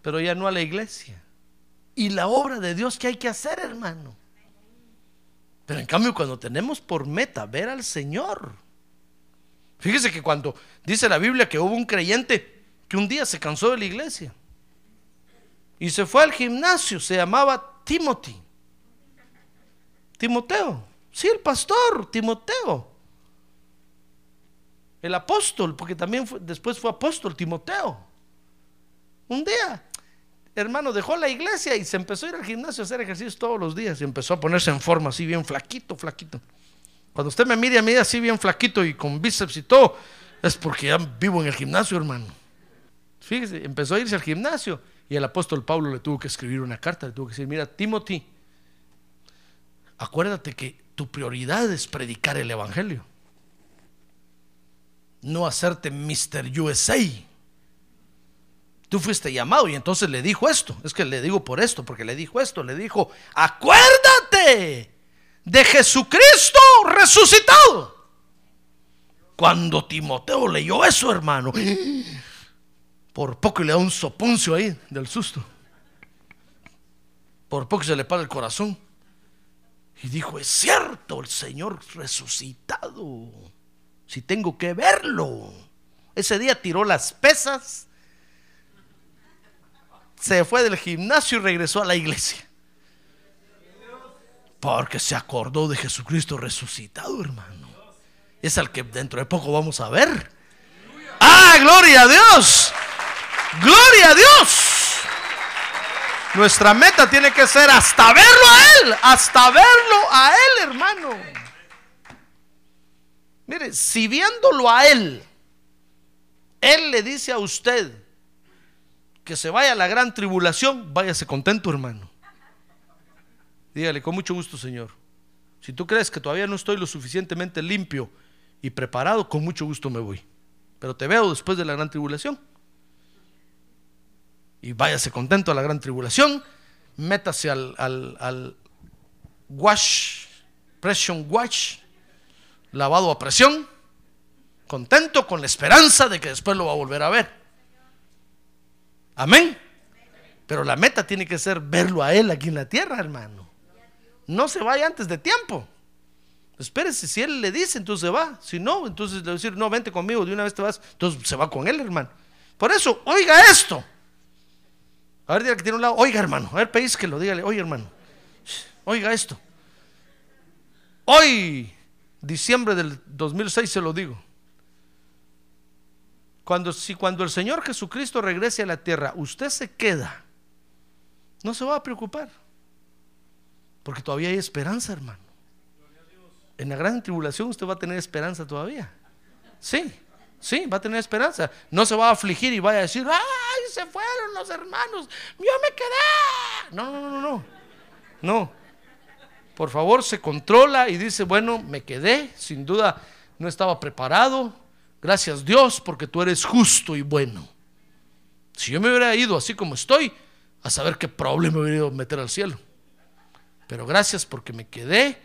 pero ya no a la iglesia. Y la obra de Dios que hay que hacer, hermano. Pero en cambio, cuando tenemos por meta ver al Señor, fíjese que cuando dice la Biblia que hubo un creyente que un día se cansó de la iglesia y se fue al gimnasio, se llamaba Timothy. Timoteo, sí, el pastor, Timoteo. El apóstol, porque también después fue apóstol, Timoteo. Un día, hermano, dejó la iglesia y se empezó a ir al gimnasio a hacer ejercicios todos los días y empezó a ponerse en forma así bien flaquito, flaquito. Cuando usted me mide a mí así bien flaquito y con bíceps y todo, es porque ya vivo en el gimnasio, hermano. Fíjese, empezó a irse al gimnasio y el apóstol Pablo le tuvo que escribir una carta, le tuvo que decir, mira, Timothy, acuérdate que tu prioridad es predicar el Evangelio, no hacerte Mr. USA. Tú fuiste llamado y entonces le dijo esto, es que le digo por esto, porque le dijo esto, le dijo, acuérdate de Jesucristo resucitado. Cuando Timoteo leyó eso, hermano, por poco le da un sopuncio ahí del susto. Por poco se le para el corazón. Y dijo, es cierto, el Señor resucitado. Si tengo que verlo. Ese día tiró las pesas, se fue del gimnasio y regresó a la iglesia. Porque se acordó de Jesucristo resucitado, hermano. Es al que dentro de poco vamos a ver. ¡Ah, gloria a Dios! ¡Gloria a Dios! Nuestra meta tiene que ser hasta verlo a Él, hasta verlo a Él, hermano. Mire, si viéndolo a Él, Él le dice a usted que se vaya a la gran tribulación, váyase contento, hermano. Dígale, con mucho gusto, Señor. Si tú crees que todavía no estoy lo suficientemente limpio y preparado, con mucho gusto me voy. Pero te veo después de la gran tribulación y váyase contento a la gran tribulación, métase al, al, wash, pressure wash, lavado a presión, contento con la esperanza de que después lo va a volver a ver. Amén. Pero la meta tiene que ser verlo a Él aquí en la tierra, hermano. No se vaya antes de tiempo. Espérese, si Él le dice, entonces va. Si no, entonces le va a decir, no, vente conmigo, de una vez te vas. Entonces se va con Él, hermano. Por eso, oiga esto. A ver, diga que tiene un lado. Oiga, hermano. A ver, país que lo dígale. Oiga, hermano. Oiga esto. Hoy, diciembre del 2006, se lo digo. Cuando, si cuando el Señor Jesucristo regrese a la tierra, usted se queda, no se va a preocupar. Porque todavía hay esperanza, hermano. En la gran tribulación usted va a tener esperanza todavía. Sí. Sí, va a tener esperanza. No se va a afligir y vaya a decir, ¡ay, se fueron los hermanos! ¡Yo me quedé! No, no, no, no. No. Por favor, se controla y dice, bueno, me quedé. Sin duda, no estaba preparado. Gracias Dios porque tú eres justo y bueno. Si yo me hubiera ido así como estoy, a saber qué problema me hubiera ido a meter al cielo. Pero gracias porque me quedé.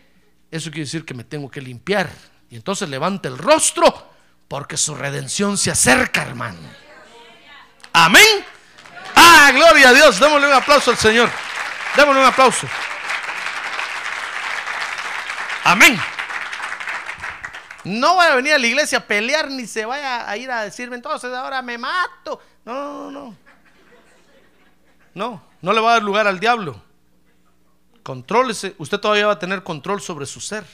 Eso quiere decir que me tengo que limpiar. Y entonces levanta el rostro porque su redención se acerca, hermano. Amén. Ah, gloria a Dios. Démosle un aplauso al Señor. Démosle un aplauso. Amén. No vaya a venir a la iglesia a pelear ni se vaya a ir a decirme entonces ahora me mato. No, no, no. No, no le va a dar lugar al diablo. Contrólese. Usted todavía va a tener control sobre su ser.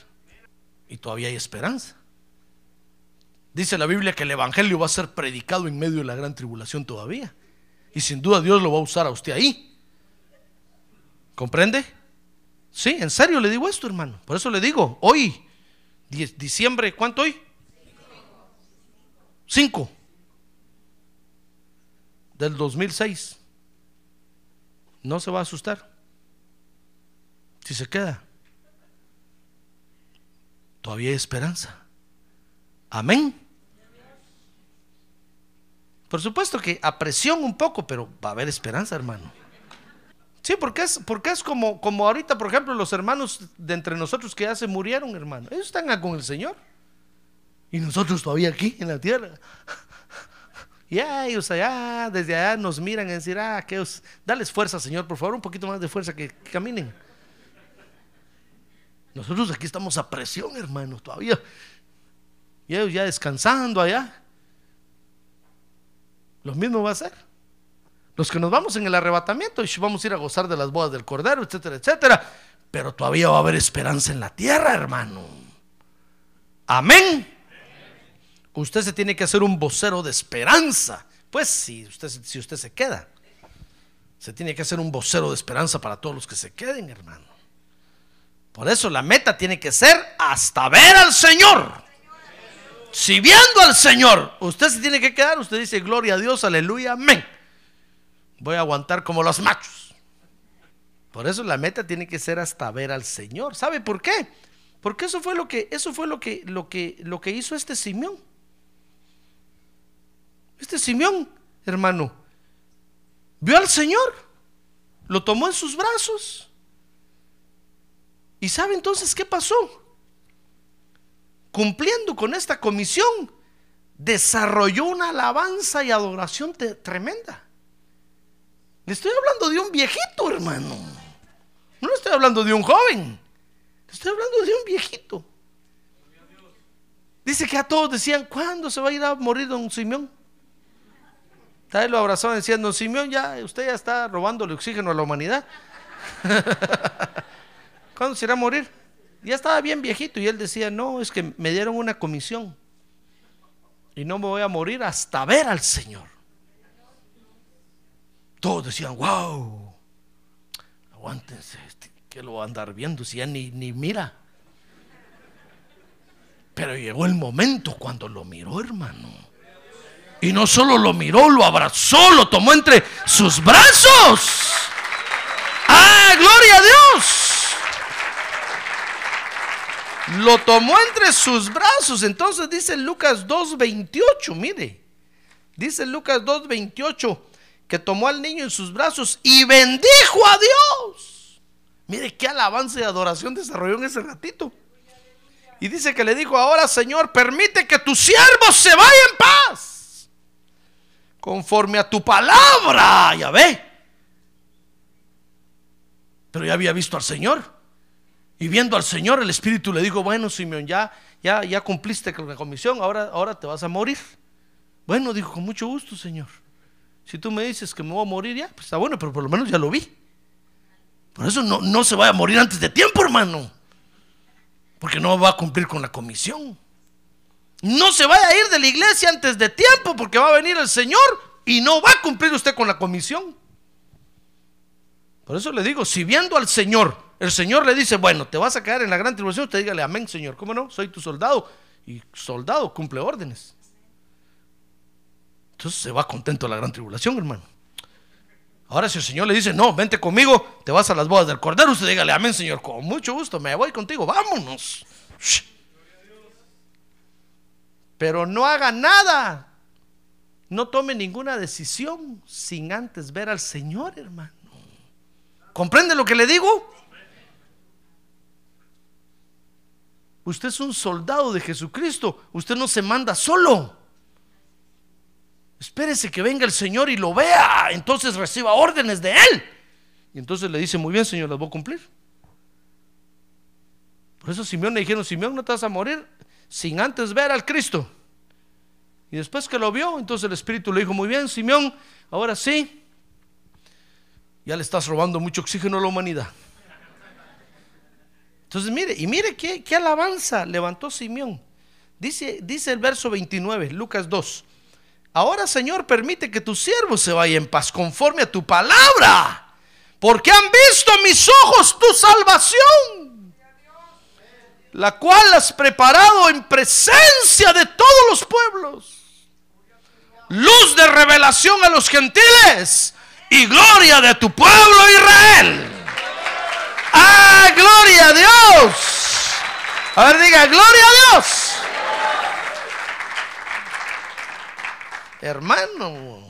Y todavía hay esperanza. Dice la Biblia que el Evangelio va a ser predicado en medio de la gran tribulación todavía. Y sin duda Dios lo va a usar a usted ahí. ¿Comprende? Sí, en serio le digo esto, hermano. Por eso le digo, hoy, diciembre, ¿cuánto hoy? Cinco. Del 2006. No se va a asustar. Si se queda. Todavía hay esperanza. Amén. Por supuesto que a presión un poco, pero va a haber esperanza, hermano. Sí, porque es, porque es como, como ahorita, por ejemplo, los hermanos de entre nosotros que ya se murieron, hermano. Ellos están con el Señor. Y nosotros todavía aquí en la tierra. Y ellos allá, desde allá nos miran y decir, ah, que dales fuerza, Señor, por favor, un poquito más de fuerza que, que caminen. Nosotros aquí estamos a presión, hermano, todavía. Y ellos ya descansando allá. Lo mismo va a ser. Los que nos vamos en el arrebatamiento, y vamos a ir a gozar de las bodas del Cordero, etcétera, etcétera. Pero todavía va a haber esperanza en la tierra, hermano. Amén. Usted se tiene que hacer un vocero de esperanza. Pues si usted, si usted se queda, se tiene que hacer un vocero de esperanza para todos los que se queden, hermano. Por eso la meta tiene que ser hasta ver al Señor. Si viendo al Señor, usted se tiene que quedar, usted dice, gloria a Dios, aleluya, amén. Voy a aguantar como los machos. Por eso la meta tiene que ser hasta ver al Señor. ¿Sabe por qué? Porque eso fue lo que, eso fue lo que, lo que, lo que hizo este Simeón. Este Simeón, hermano, vio al Señor, lo tomó en sus brazos. ¿Y sabe entonces qué pasó? cumpliendo con esta comisión, desarrolló una alabanza y adoración tremenda. Le estoy hablando de un viejito, hermano. No le estoy hablando de un joven. Le estoy hablando de un viejito. Dice que a todos decían, ¿cuándo se va a ir a morir don Simeón? Tal lo abrazaban diciendo, don Simeón, ya, usted ya está robándole oxígeno a la humanidad. ¿Cuándo se irá a morir? Ya estaba bien viejito y él decía, no, es que me dieron una comisión y no me voy a morir hasta ver al Señor. Todos decían, wow, aguántense, este, que lo va a andar viendo si ya ni, ni mira. Pero llegó el momento cuando lo miró, hermano. Y no solo lo miró, lo abrazó, lo tomó entre sus brazos. ¡Ah, gloria a Dios! lo tomó entre sus brazos. Entonces dice Lucas 2.28, mire, dice Lucas 2.28 que tomó al niño en sus brazos y bendijo a Dios. Mire qué alabanza y adoración desarrolló en ese ratito. Y dice que le dijo, ahora Señor, permite que tu siervo se vaya en paz. Conforme a tu palabra, ya ve. Pero ya había visto al Señor. Y viendo al Señor, el Espíritu le dijo, bueno, Simeón, ya, ya, ya cumpliste con la comisión, ahora, ahora te vas a morir. Bueno, dijo, con mucho gusto, Señor. Si tú me dices que me voy a morir ya, pues está bueno, pero por lo menos ya lo vi. Por eso no, no se vaya a morir antes de tiempo, hermano. Porque no va a cumplir con la comisión. No se vaya a ir de la iglesia antes de tiempo, porque va a venir el Señor y no va a cumplir usted con la comisión. Por eso le digo, si viendo al Señor el Señor le dice, bueno, te vas a quedar en la gran tribulación, usted dígale, amén, Señor, ¿cómo no? Soy tu soldado. Y soldado cumple órdenes. Entonces se va contento a la gran tribulación, hermano. Ahora si el Señor le dice, no, vente conmigo, te vas a las bodas del Cordero, usted dígale, amén, Señor, con mucho gusto, me voy contigo, vámonos. Pero no haga nada. No tome ninguna decisión sin antes ver al Señor, hermano. ¿Comprende lo que le digo? Usted es un soldado de Jesucristo. Usted no se manda solo. Espérese que venga el Señor y lo vea. Entonces reciba órdenes de Él. Y entonces le dice, muy bien, Señor, las voy a cumplir. Por eso Simeón le dijeron, Simeón, no te vas a morir sin antes ver al Cristo. Y después que lo vio, entonces el Espíritu le dijo, muy bien, Simeón, ahora sí, ya le estás robando mucho oxígeno a la humanidad. Entonces mire, y mire qué, alabanza levantó Simeón. Dice, dice el verso 29, Lucas 2. Ahora, Señor, permite que tu siervo se vaya en paz conforme a tu palabra. Porque han visto mis ojos tu salvación, la cual has preparado en presencia de todos los pueblos. Luz de revelación a los gentiles y gloria de tu pueblo Israel. ¡Ah, gloria a Dios! A ver, diga, gloria a Dios. Hermano,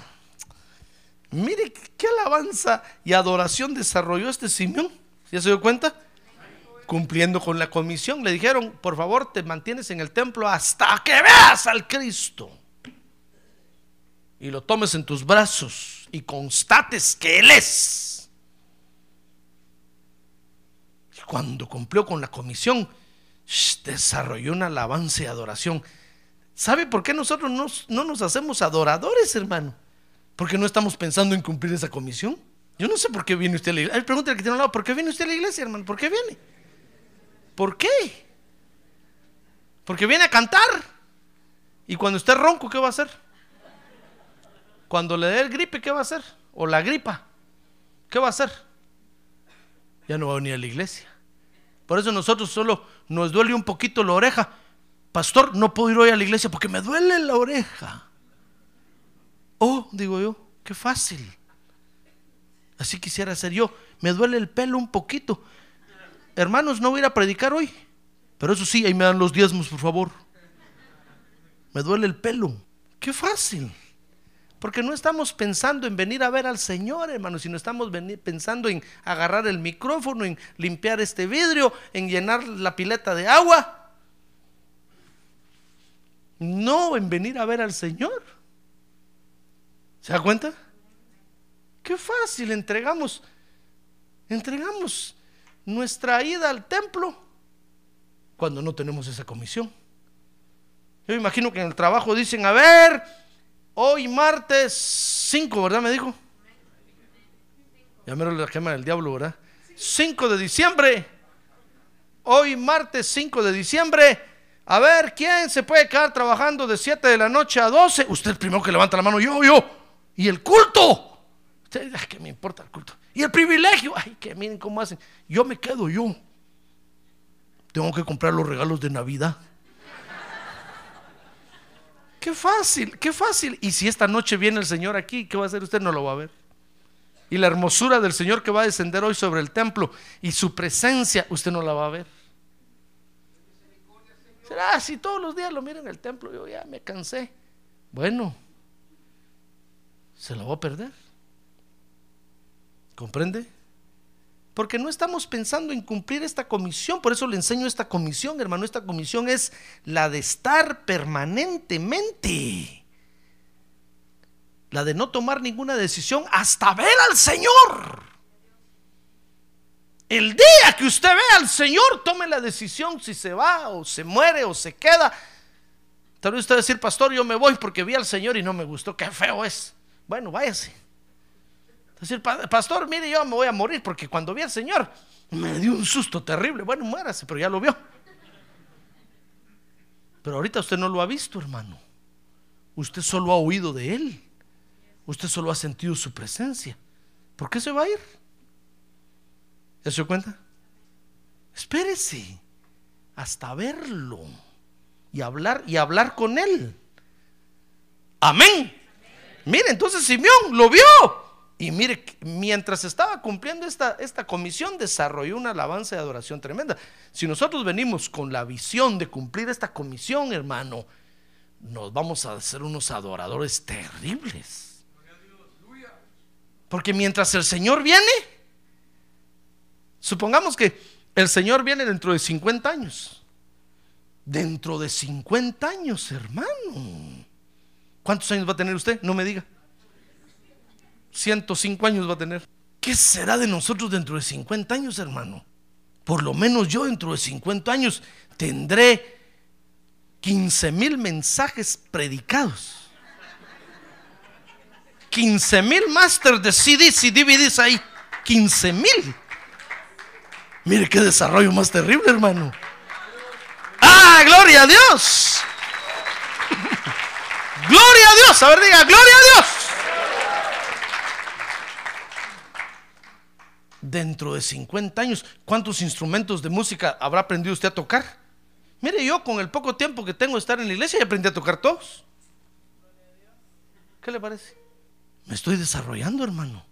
mire qué alabanza y adoración desarrolló este Simeón. ¿Ya se dio cuenta? Cumpliendo con la comisión. Le dijeron, por favor, te mantienes en el templo hasta que veas al Cristo. Y lo tomes en tus brazos y constates que Él es. Y cuando cumplió con la comisión, desarrolló una alabanza y adoración. ¿Sabe por qué nosotros no, nos hacemos adoradores, hermano? Porque no estamos pensando en cumplir esa comisión. Yo no sé por qué viene usted a la iglesia. Pregúntale que tiene un lado, ¿por qué viene usted a la iglesia, hermano? ¿Por qué viene? ¿Por qué? Porque viene a cantar. Y cuando esté ronco, ¿qué va a hacer? Cuando le dé el gripe, ¿qué va a hacer? O la gripa, ¿qué va a hacer? Ya no va a venir a la iglesia. Por eso nosotros solo nos duele un poquito la oreja pastor, no puedo ir hoy a la iglesia porque me duele la oreja. Oh, digo yo, qué fácil. Así quisiera ser yo. Me duele el pelo un poquito. Hermanos, no voy a ir a predicar hoy. Pero eso sí, ahí me dan los diezmos, por favor. Me duele el pelo. Qué fácil. Porque no estamos pensando en venir a ver al Señor, hermanos, sino estamos pensando en agarrar el micrófono, en limpiar este vidrio, en llenar la pileta de agua no en venir a ver al Señor. ¿Se da cuenta? Qué fácil, entregamos, entregamos nuestra ida al templo cuando no tenemos esa comisión. Yo imagino que en el trabajo dicen, a ver, hoy martes 5, ¿verdad? Me dijo. Ya la quema del diablo, ¿verdad? 5 de diciembre. Hoy martes 5 de diciembre a ver, ¿quién se puede quedar trabajando de 7 de la noche a 12? Usted el primero que levanta la mano, yo, yo. ¿Y el culto? Usted, ay, ¿qué me importa el culto? ¿Y el privilegio? Ay, que miren cómo hacen. Yo me quedo yo. Tengo que comprar los regalos de Navidad. Qué fácil, qué fácil. Y si esta noche viene el Señor aquí, ¿qué va a hacer usted? No lo va a ver. Y la hermosura del Señor que va a descender hoy sobre el templo y su presencia, usted no la va a ver. Será si todos los días lo miran en el templo, yo ya me cansé. Bueno, se lo va a perder. ¿Comprende? Porque no estamos pensando en cumplir esta comisión. Por eso le enseño esta comisión, hermano. Esta comisión es la de estar permanentemente. La de no tomar ninguna decisión hasta ver al Señor. El día que usted vea al Señor, tome la decisión si se va o se muere o se queda. Tal vez usted decir, pastor, yo me voy porque vi al Señor y no me gustó. Qué feo es. Bueno, váyase. Decir, pastor, mire, yo me voy a morir porque cuando vi al Señor me dio un susto terrible. Bueno, muérase, pero ya lo vio. Pero ahorita usted no lo ha visto, hermano. Usted solo ha oído de Él. Usted solo ha sentido su presencia. ¿Por qué se va a ir? ¿Ya se dio cuenta? Espérese hasta verlo y hablar y hablar con él. Amén. Mire, entonces Simeón lo vio. Y mire, mientras estaba cumpliendo esta, esta comisión, desarrolló una alabanza de adoración tremenda. Si nosotros venimos con la visión de cumplir esta comisión, hermano, nos vamos a hacer unos adoradores terribles. Porque mientras el Señor viene, Supongamos que el Señor viene dentro de 50 años. Dentro de 50 años, hermano. ¿Cuántos años va a tener usted? No me diga. 105 años va a tener. ¿Qué será de nosotros dentro de 50 años, hermano? Por lo menos yo dentro de 50 años tendré 15 mil mensajes predicados. 15 mil masters de CDs y DVDs ahí. 15 mil. Mire qué desarrollo más terrible, hermano. ¡Ah, gloria a Dios! Gloria a Dios. A ver, diga, gloria a Dios. Dentro de 50 años, ¿cuántos instrumentos de música habrá aprendido usted a tocar? Mire, yo con el poco tiempo que tengo de estar en la iglesia ya aprendí a tocar todos. ¿Qué le parece? Me estoy desarrollando, hermano.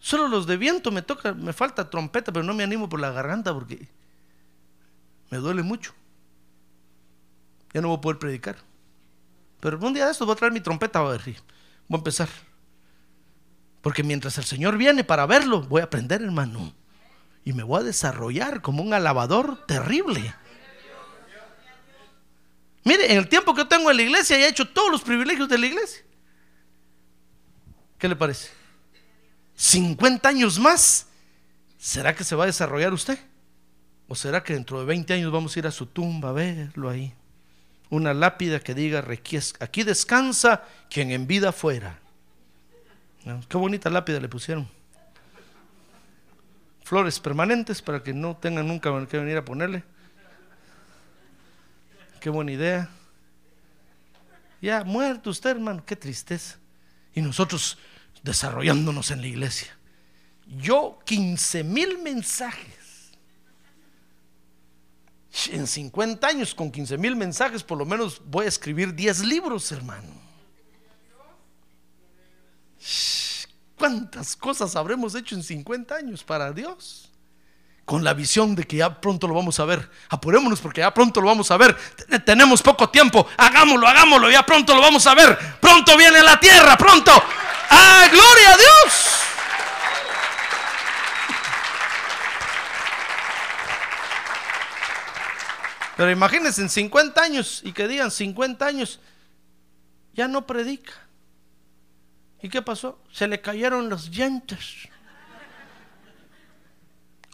Solo los de viento me toca, me falta trompeta, pero no me animo por la garganta porque me duele mucho. Ya no voy a poder predicar. Pero un día de estos voy a traer mi trompeta, a ver, voy a empezar. Porque mientras el Señor viene para verlo, voy a aprender, hermano. Y me voy a desarrollar como un alabador terrible. Mire, en el tiempo que yo tengo en la iglesia, ya he hecho todos los privilegios de la iglesia. ¿Qué le parece? 50 años más. ¿Será que se va a desarrollar usted? ¿O será que dentro de 20 años vamos a ir a su tumba a verlo ahí? Una lápida que diga, aquí descansa quien en vida fuera. Qué bonita lápida le pusieron. Flores permanentes para que no tengan nunca que venir a ponerle. Qué buena idea. Ya muerto usted, hermano, qué tristeza. Y nosotros desarrollándonos en la iglesia. Yo 15 mil mensajes. En 50 años con 15 mil mensajes por lo menos voy a escribir 10 libros, hermano. ¿Cuántas cosas habremos hecho en 50 años para Dios? Con la visión de que ya pronto lo vamos a ver. Apurémonos porque ya pronto lo vamos a ver. Tenemos poco tiempo. Hagámoslo, hagámoslo. Ya pronto lo vamos a ver. Pronto viene la tierra. Pronto. ¡Ah, gloria a Dios! Pero imagínense en 50 años y que digan 50 años, ya no predica. ¿Y qué pasó? Se le cayeron los dientes.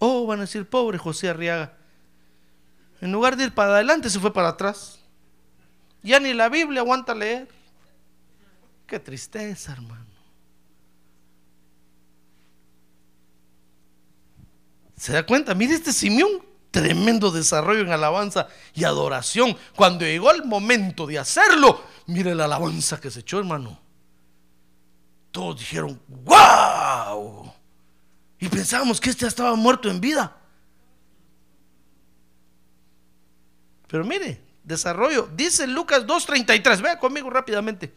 Oh, van a decir, pobre José Arriaga. En lugar de ir para adelante, se fue para atrás. Ya ni la Biblia aguanta leer. Qué tristeza, hermano. ¿Se da cuenta? Mire este Simeón, tremendo desarrollo en alabanza y adoración. Cuando llegó el momento de hacerlo, mire la alabanza que se echó, hermano. Todos dijeron, ¡wow! Y pensábamos que este estaba muerto en vida. Pero mire, desarrollo. Dice Lucas 2.33. Vea conmigo rápidamente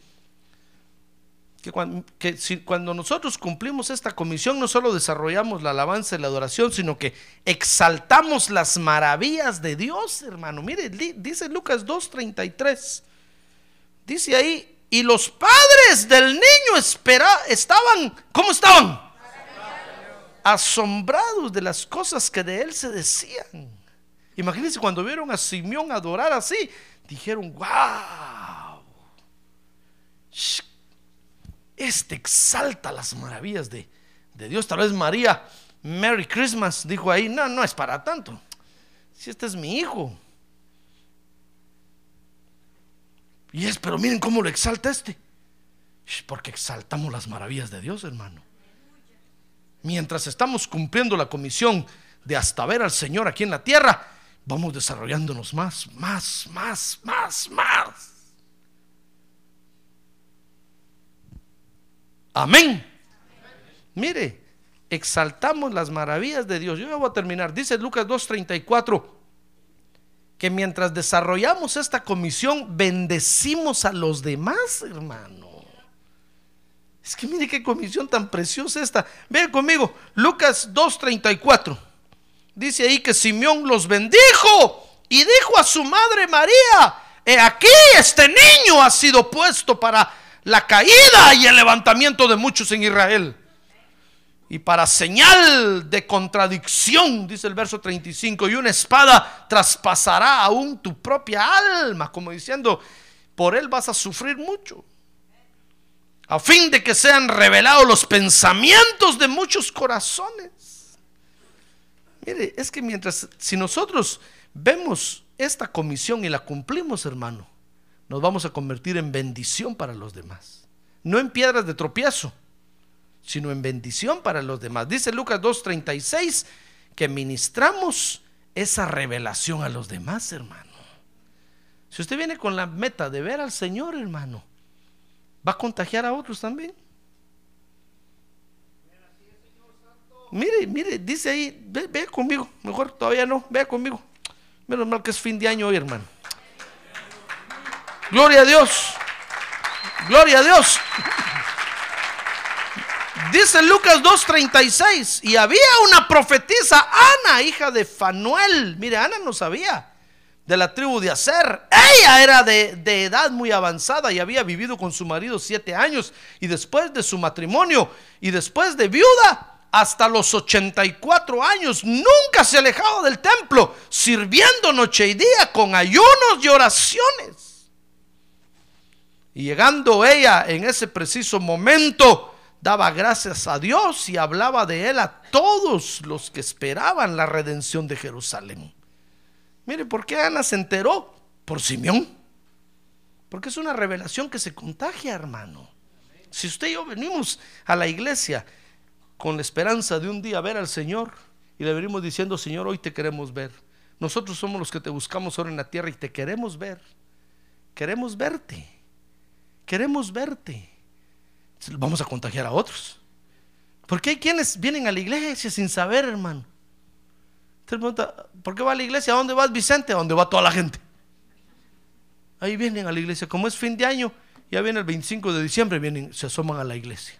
que, cuando, si, cuando nosotros cumplimos esta comisión no solo desarrollamos la alabanza y la adoración, sino que exaltamos las maravillas de Dios, hermano. Mire, dice Lucas 2.33. Dice ahí, y los padres del niño espera, estaban, ¿cómo estaban? Asombrados de las cosas que de él se decían. Imagínense cuando vieron a Simeón adorar así, dijeron, wow. Este exalta las maravillas de, Dios. Tal vez María, Merry Christmas, dijo ahí, no, no es para tanto. Si este es mi hijo. Y es, pero miren cómo lo exalta este. Porque exaltamos las maravillas de Dios, hermano. Mientras estamos cumpliendo la comisión de hasta ver al Señor aquí en la tierra, vamos desarrollándonos más, más, más, más, más. Amén. Mire, exaltamos las maravillas de Dios. Yo ya voy a terminar. Dice Lucas 2.34 que mientras desarrollamos esta comisión, bendecimos a los demás, hermano. Es que mire qué comisión tan preciosa esta. Vean conmigo, Lucas 2.34. Dice ahí que Simeón los bendijo y dijo a su madre María, he aquí este niño ha sido puesto para la caída y el levantamiento de muchos en Israel. Y para señal de contradicción, dice el verso 35, y una espada traspasará aún tu propia alma, como diciendo, por él vas a sufrir mucho. A fin de que sean revelados los pensamientos de muchos corazones. Mire, es que mientras, si nosotros vemos esta comisión y la cumplimos, hermano, nos vamos a convertir en bendición para los demás. No en piedras de tropiezo, sino en bendición para los demás. Dice Lucas 2.36 que ministramos esa revelación a los demás, hermano. Si usted viene con la meta de ver al Señor, hermano, va a contagiar a otros también. Mire, mire, dice ahí, ve, conmigo, mejor todavía no, vea conmigo. Menos mal que es fin de año hoy, hermano. Gloria a Dios. Gloria a Dios. Dice Lucas 2.36, y había una profetisa, Ana, hija de Fanuel. Mire, Ana no sabía de la tribu de Aser. Ella era de, de edad muy avanzada y había vivido con su marido siete años. Y después de su matrimonio y después de viuda, hasta los 84 años, nunca se alejaba del templo, sirviendo noche y día con ayunos y oraciones. Y llegando ella en ese preciso momento, daba gracias a Dios y hablaba de él a todos los que esperaban la redención de Jerusalén. Mire, ¿por qué Ana se enteró? Por Simeón. Porque es una revelación que se contagia, hermano. Si usted y yo venimos a la iglesia con la esperanza de un día ver al Señor y le venimos diciendo, Señor, hoy te queremos ver. Nosotros somos los que te buscamos ahora en la tierra y te queremos ver. Queremos verte. Queremos verte. Vamos a contagiar a otros. Porque hay quienes vienen a la iglesia sin saber, hermano. Usted pregunta, ¿por qué va a la iglesia? ¿A dónde vas, Vicente? A dónde va toda la gente. Ahí vienen a la iglesia. Como es fin de año, ya viene el 25 de diciembre, vienen, se asoman a la iglesia.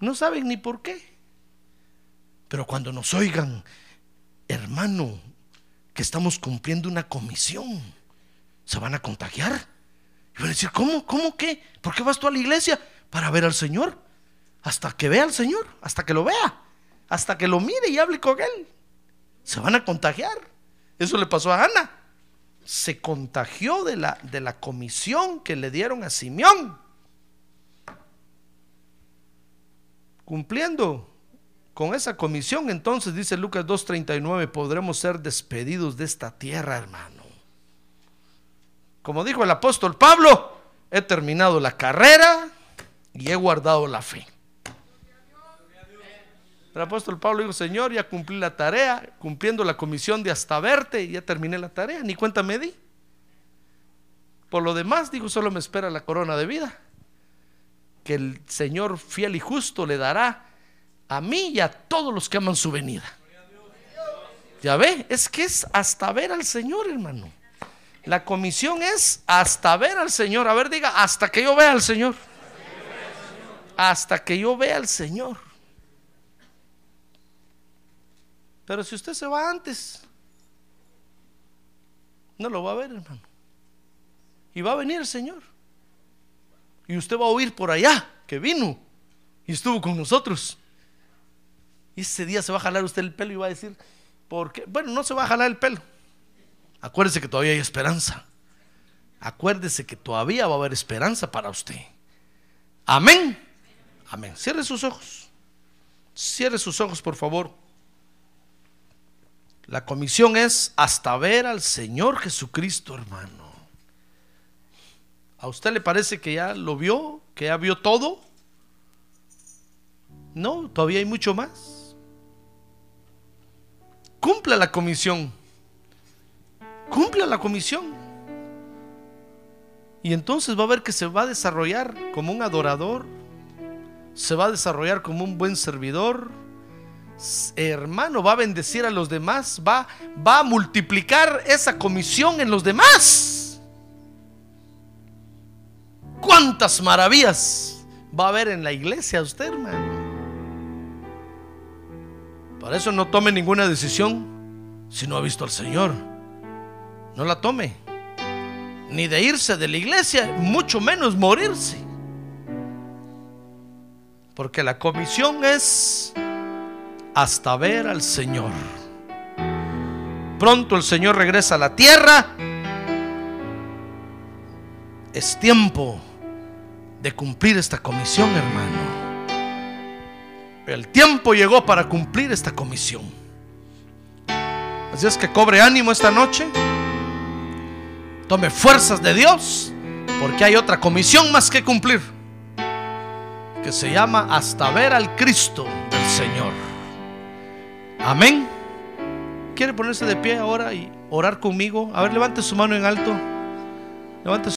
No saben ni por qué. Pero cuando nos oigan, hermano, que estamos cumpliendo una comisión, se van a contagiar. Y van a decir, ¿cómo? ¿Cómo qué? ¿Por qué vas tú a la iglesia? Para ver al Señor. Hasta que vea al Señor, hasta que lo vea, hasta que lo mire y hable con Él. Se van a contagiar. Eso le pasó a Ana. Se contagió de la, de la comisión que le dieron a Simeón. Cumpliendo con esa comisión, entonces dice Lucas 2.39, podremos ser despedidos de esta tierra, hermano. Como dijo el apóstol Pablo, he terminado la carrera y he guardado la fe. El apóstol Pablo dijo, Señor, ya cumplí la tarea, cumpliendo la comisión de hasta verte, y ya terminé la tarea, ni cuenta me di. Por lo demás, dijo, solo me espera la corona de vida, que el Señor fiel y justo le dará a mí y a todos los que aman su venida. Ya ve, es que es hasta ver al Señor, hermano. La comisión es hasta ver al Señor. A ver, diga, hasta que yo vea al Señor. Hasta que yo vea al Señor. Pero si usted se va antes, no lo va a ver, hermano. Y va a venir el Señor. Y usted va a oír por allá que vino y estuvo con nosotros. Y ese día se va a jalar usted el pelo y va a decir, porque, bueno, no se va a jalar el pelo. Acuérdese que todavía hay esperanza. Acuérdese que todavía va a haber esperanza para usted. Amén. Amén. Cierre sus ojos. Cierre sus ojos, por favor. La comisión es hasta ver al Señor Jesucristo, hermano. ¿A usted le parece que ya lo vio? ¿Que ya vio todo? No, todavía hay mucho más. Cumpla la comisión. Cumpla la comisión. Y entonces va a ver que se va a desarrollar como un adorador. Se va a desarrollar como un buen servidor. Hermano, va a bendecir a los demás. Va, va a multiplicar esa comisión en los demás. ¿Cuántas maravillas va a haber en la iglesia usted, hermano? Por eso no tome ninguna decisión si no ha visto al Señor. No la tome. Ni de irse de la iglesia, mucho menos morirse. Porque la comisión es hasta ver al Señor. Pronto el Señor regresa a la tierra. Es tiempo de cumplir esta comisión, hermano. El tiempo llegó para cumplir esta comisión. Así es que cobre ánimo esta noche. Tome fuerzas de Dios, porque hay otra comisión más que cumplir, que se llama hasta ver al Cristo del Señor. Amén. Quiere ponerse de pie ahora y orar conmigo? A ver, levante su mano en alto. Levante su